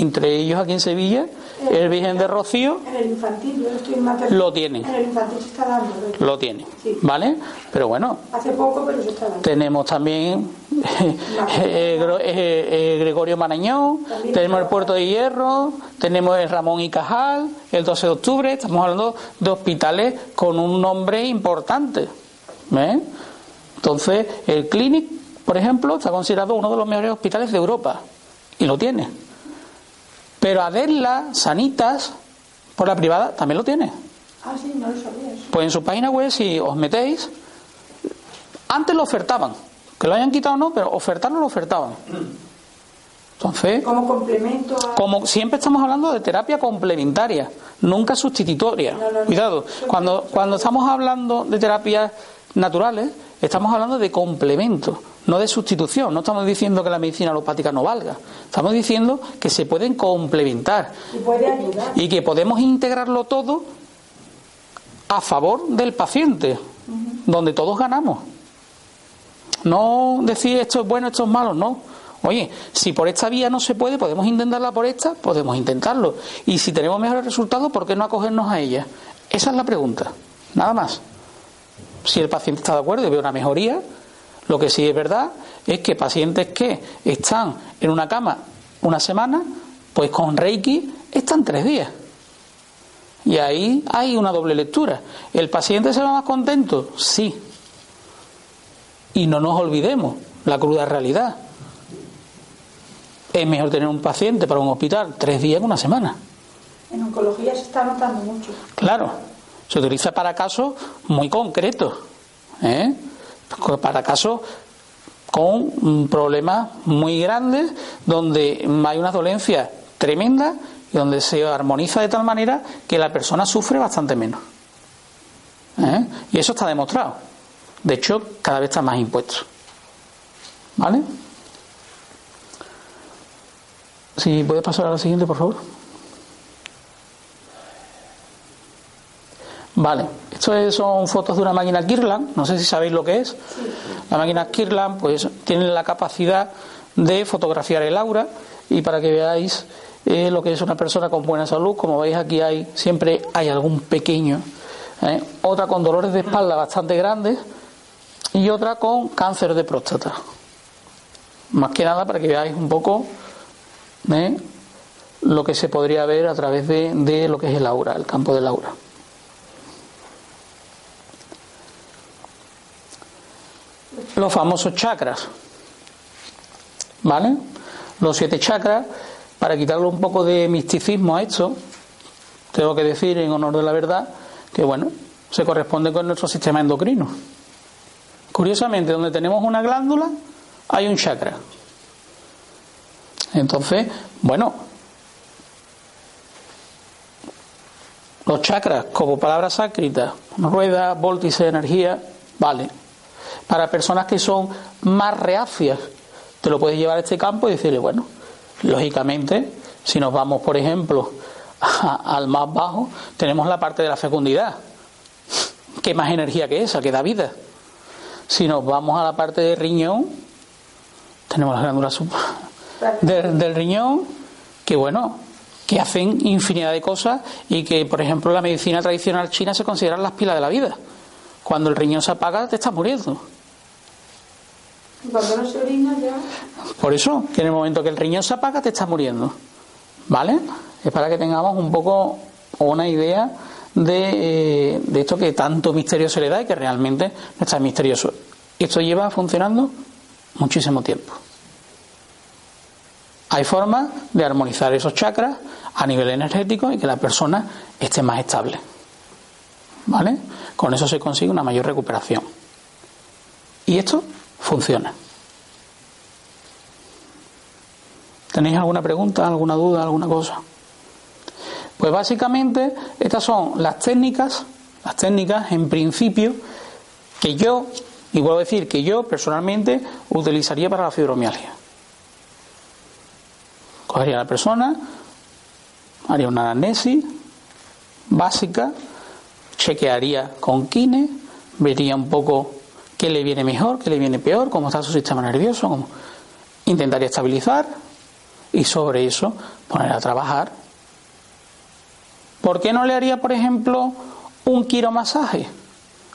S1: Entre ellos aquí en Sevilla, el Virgen de Rocío
S2: En el infantil, yo estoy en materno.
S1: lo tiene.
S2: En el infantil se está dando. ¿verdad?
S1: Lo tiene.
S2: Sí.
S1: ¿Vale? Pero bueno,
S2: Hace poco, pero se está dando.
S1: tenemos también eh, eh, eh, Gregorio Marañón,
S2: También.
S1: tenemos el Puerto de Hierro, tenemos el Ramón y Cajal, el 12 de octubre, estamos hablando de hospitales con un nombre importante. ¿eh? Entonces, el Clinic, por ejemplo, está considerado uno de los mejores hospitales de Europa y lo tiene. Pero Adela, Sanitas, por la privada, también lo tiene.
S2: Ah, sí, no lo sabía.
S1: Pues en su página web, si os metéis, antes lo ofertaban. Que lo hayan quitado o no, pero ofertarlo lo ofertaban. Entonces,
S2: Como complemento a...
S1: como siempre estamos hablando de terapia complementaria, nunca sustitutoria.
S2: No, no, no.
S1: Cuidado, cuando, cuando estamos hablando de terapias naturales, estamos hablando de complemento, no de sustitución. No estamos diciendo que la medicina alopática no valga. Estamos diciendo que se pueden complementar
S2: Y puede ayudar.
S1: y que podemos integrarlo todo a favor del paciente, donde todos ganamos. No decir esto es bueno, esto es malo, no. Oye, si por esta vía no se puede, podemos intentarla por esta, podemos intentarlo. Y si tenemos mejores resultados, ¿por qué no acogernos a ella? Esa es la pregunta, nada más. Si el paciente está de acuerdo y ve una mejoría, lo que sí es verdad es que pacientes que están en una cama una semana, pues con Reiki están tres días. Y ahí hay una doble lectura. ¿El paciente se va más contento? Sí. Y no nos olvidemos la cruda realidad. Es mejor tener un paciente para un hospital tres días que una semana.
S2: En oncología se está notando mucho.
S1: Claro, se utiliza para casos muy concretos, ¿eh? para casos con problemas muy grandes, donde hay unas dolencias tremendas y donde se armoniza de tal manera que la persona sufre bastante menos. ¿eh? Y eso está demostrado. De hecho, cada vez está más impuesto. ¿Vale? Si puedes pasar a la siguiente, por favor. Vale, esto es- son fotos de una máquina Kirlan, no sé si sabéis lo que es. La máquina Kirlan pues tiene la capacidad de fotografiar el aura y para que veáis eh, lo que es una persona con buena salud, como veis aquí hay siempre hay algún pequeño, ¿eh? otra con dolores de espalda bastante grandes y otra con cáncer de próstata. Más que nada para que veáis un poco ¿eh? lo que se podría ver a través de, de lo que es el aura, el campo del aura. Los famosos chakras. ¿Vale? Los siete chakras, para quitarle un poco de misticismo a esto, tengo que decir en honor de la verdad que, bueno, se corresponde con nuestro sistema endocrino. Curiosamente, donde tenemos una glándula, hay un chakra. Entonces, bueno, los chakras como palabra sácrita, rueda, vórtice, energía, vale. Para personas que son más reacias, te lo puedes llevar a este campo y decirle, bueno, lógicamente, si nos vamos, por ejemplo, a- al más bajo, tenemos la parte de la fecundidad. ¿Qué más energía que esa? Que da vida. Si nos vamos a la parte del riñón, tenemos las glándulas del, del riñón, que bueno, que hacen infinidad de cosas y que, por ejemplo, la medicina tradicional china se consideran las pilas de la vida. Cuando el riñón se apaga, te estás muriendo.
S2: Y cuando no se orina ya...
S1: Por eso, que en el momento que el riñón se apaga, te estás muriendo. ¿Vale? Es para que tengamos un poco una idea de, eh, de esto que tanto misterio se le da y que realmente no es tan misterioso. Esto lleva funcionando muchísimo tiempo. Hay formas de armonizar esos chakras a nivel energético y que la persona esté más estable. ¿Vale? Con eso se consigue una mayor recuperación. Y esto funciona. ¿Tenéis alguna pregunta, alguna duda, alguna cosa? Pues básicamente estas son las técnicas, las técnicas en principio que yo, y vuelvo a decir que yo personalmente utilizaría para la fibromialgia. Cogería a la persona, haría una anamnesis básica, chequearía con Kine, vería un poco qué le viene mejor, qué le viene peor, cómo está su sistema nervioso, intentaría estabilizar y sobre eso poner a trabajar. ¿Por qué no le haría, por ejemplo, un quiromasaje?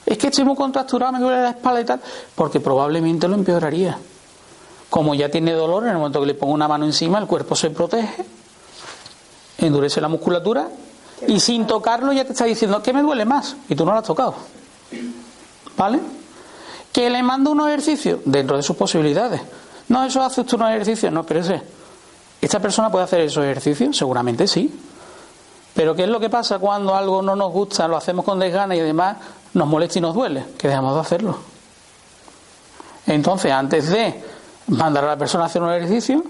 S1: Es que estoy muy contracturado, me duele la espalda y tal, porque probablemente lo empeoraría. Como ya tiene dolor, en el momento que le pongo una mano encima, el cuerpo se protege, endurece la musculatura y sin tocarlo ya te está diciendo que me duele más y tú no lo has tocado. ¿Vale? Que le mando unos ejercicios dentro de sus posibilidades. No, eso hace usted unos ejercicios, no, espérese. ¿Esta persona puede hacer esos ejercicios? Seguramente sí. Pero ¿qué es lo que pasa cuando algo no nos gusta, lo hacemos con desgana y además nos molesta y nos duele? Que dejamos de hacerlo. Entonces, antes de mandar a la persona a hacer un ejercicio,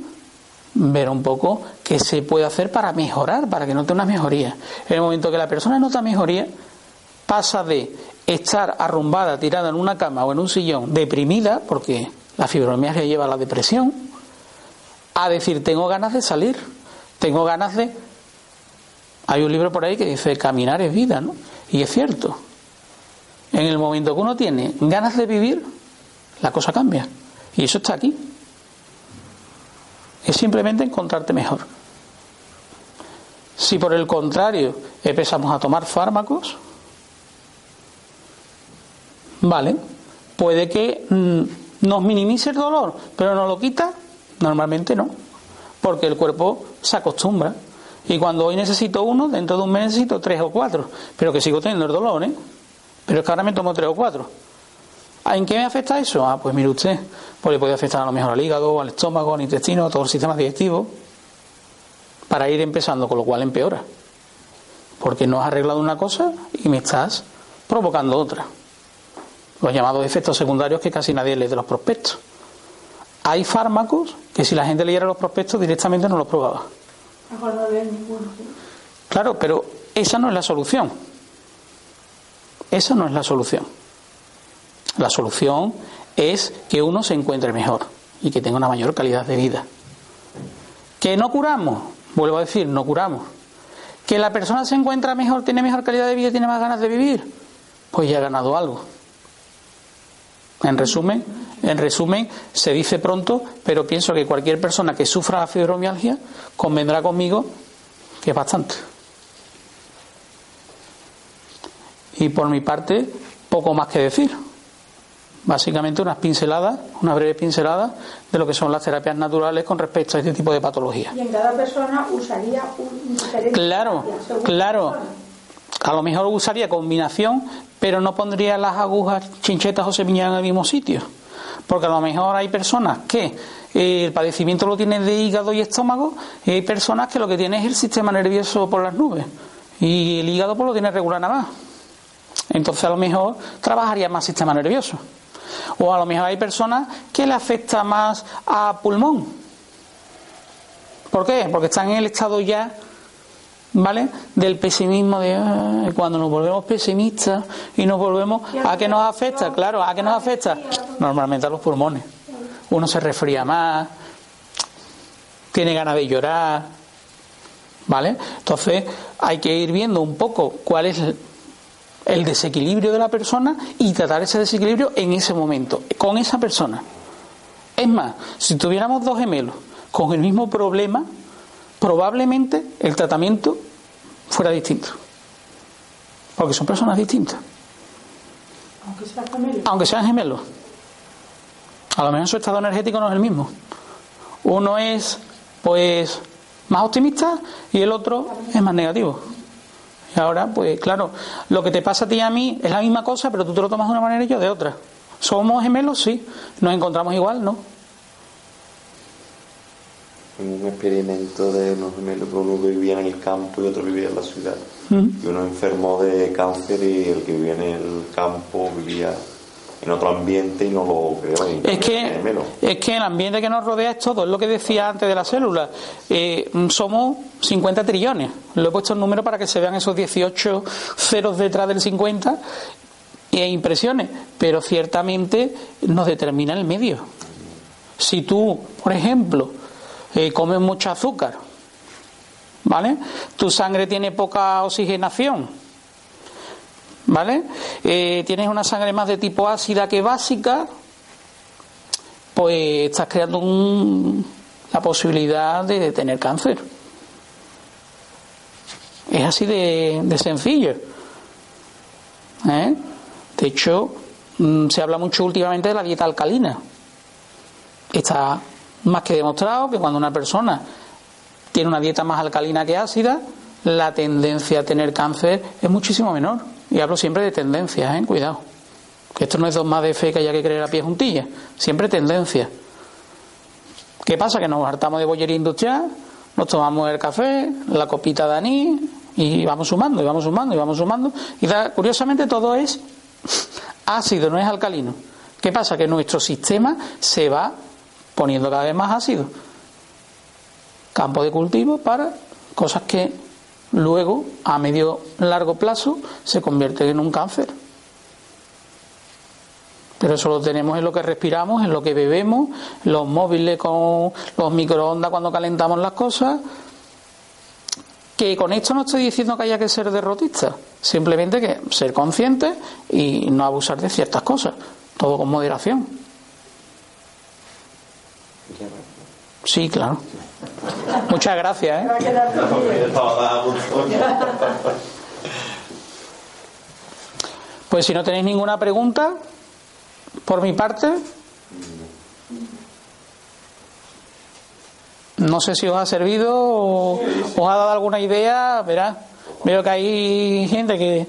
S1: ver un poco qué se puede hacer para mejorar, para que note una mejoría. En el momento que la persona nota mejoría, pasa de estar arrumbada, tirada en una cama o en un sillón, deprimida, porque la fibromialgia lleva a la depresión, a decir, tengo ganas de salir, tengo ganas de... Hay un libro por ahí que dice, caminar es vida, ¿no? Y es cierto. En el momento que uno tiene ganas de vivir, la cosa cambia. Y eso está aquí. Es simplemente encontrarte mejor. Si por el contrario empezamos a tomar fármacos, vale, puede que mm, nos minimice el dolor, pero no lo quita, normalmente no, porque el cuerpo se acostumbra. Y cuando hoy necesito uno, dentro de un mes necesito tres o cuatro, pero que sigo teniendo el dolor, ¿eh? Pero es que ahora me tomo tres o cuatro. ¿En qué me afecta eso? Ah, pues mire usted, pues le puede afectar a lo mejor al hígado, al estómago, al intestino, a todo el sistema digestivo, para ir empezando, con lo cual empeora. Porque no has arreglado una cosa y me estás provocando otra. Los llamados efectos secundarios que casi nadie lee de los prospectos. Hay fármacos que si la gente leyera los prospectos directamente no los probaba. Claro, pero esa no es la solución. Esa no es la solución. La solución es que uno se encuentre mejor y que tenga una mayor calidad de vida. Que no curamos, vuelvo a decir, no curamos. Que la persona se encuentra mejor, tiene mejor calidad de vida, tiene más ganas de vivir, pues ya ha ganado algo. En resumen, en resumen, se dice pronto, pero pienso que cualquier persona que sufra la fibromialgia convendrá conmigo que es bastante. Y por mi parte, poco más que decir básicamente unas pinceladas, una breve pincelada de lo que son las terapias naturales con respecto a este tipo de patologías.
S2: Y en cada persona usaría un diferente.
S1: Claro, claro. A lo mejor usaría combinación, pero no pondría las agujas, chinchetas o semillas en el mismo sitio. Porque a lo mejor hay personas que eh, el padecimiento lo tienen de hígado y estómago, y hay personas que lo que tienen es el sistema nervioso por las nubes. Y el hígado pues lo tiene regular nada más. Entonces a lo mejor trabajaría más sistema nervioso. O a lo mejor hay personas que le afecta más a pulmón. ¿Por qué? Porque están en el estado ya, ¿vale? Del pesimismo, de cuando nos volvemos pesimistas y nos volvemos. ¿A qué nos afecta? Claro, ¿a qué nos afecta? Normalmente a los pulmones. Uno se resfría más, tiene ganas de llorar, ¿vale? Entonces hay que ir viendo un poco cuál es el desequilibrio de la persona y tratar ese desequilibrio en ese momento, con esa persona. Es más, si tuviéramos dos gemelos con el mismo problema, probablemente el tratamiento fuera distinto. Porque son personas distintas.
S2: Aunque sean gemelos.
S1: Aunque sean gemelos. A lo mejor su estado energético no es el mismo. Uno es, pues, más optimista y el otro es más negativo. Ahora, pues claro, lo que te pasa a ti y a mí es la misma cosa, pero tú te lo tomas de una manera y yo de otra. ¿Somos gemelos? Sí. ¿Nos encontramos igual? No.
S3: Un experimento de unos gemelos que uno vivía en el campo y otro vivía en la ciudad. Y uno enfermó de cáncer y el que vivía en el campo vivía en otro ambiente y no lo creía.
S1: Es que, es que el ambiente que nos rodea es todo, es lo que decía antes de la célula. Eh, somos 50 trillones. Lo he puesto en número para que se vean esos 18 ceros detrás del 50 e impresiones, pero ciertamente nos determina el medio. Si tú, por ejemplo, eh, comes mucho azúcar, ¿vale? Tu sangre tiene poca oxigenación, ¿vale? Eh, tienes una sangre más de tipo ácida que básica, pues estás creando la posibilidad de tener cáncer. Es así de, sencillo. ¿Eh? De hecho, mm, se habla mucho últimamente de la dieta alcalina. Está más que demostrado que cuando una persona tiene una dieta más alcalina que ácida, la tendencia a tener cáncer es muchísimo menor. Y hablo siempre de tendencias, ¿eh? cuidado. Que esto no es dos más de fe que haya que creer a pie juntilla. Siempre tendencia. ¿Qué pasa? Que nos hartamos de bollería industrial, nos tomamos el café, la copita de anís, y vamos sumando, y vamos sumando, y vamos sumando. Y curiosamente todo es ácido, no es alcalino. ¿Qué pasa? Que nuestro sistema se va poniendo cada vez más ácido. Campo de cultivo para cosas que luego, a medio largo plazo, se convierten en un cáncer. Pero eso lo tenemos en lo que respiramos, en lo que bebemos, los móviles con los microondas cuando calentamos las cosas. Que con esto no estoy diciendo que haya que ser derrotista, simplemente que ser consciente y no abusar de ciertas cosas, todo con moderación. Sí, claro. Muchas gracias. ¿eh? Pues si no tenéis ninguna pregunta, por mi parte, no sé si os ha servido o os ha dado alguna idea, verá. Veo que hay gente que,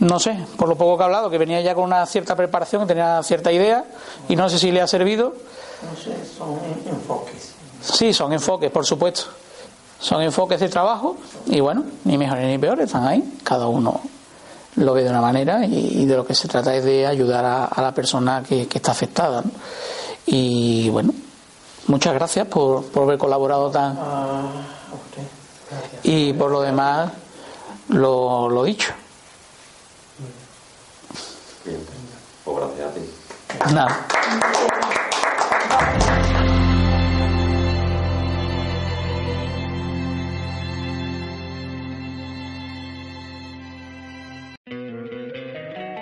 S1: no sé, por lo poco que ha hablado, que venía ya con una cierta preparación, que tenía cierta idea, y no sé si le ha servido.
S4: No sé, son enfoques.
S1: Sí, son enfoques, por supuesto. Son enfoques de trabajo y bueno, ni mejores ni peores, están ahí, cada uno lo ve de una manera y, de lo que se trata es de ayudar a, la persona que, está afectada. Y bueno, muchas gracias por, por haber colaborado tan. Ah, y por lo demás, lo, lo dicho.
S3: Bien, pues gracias a ti.
S1: Nada.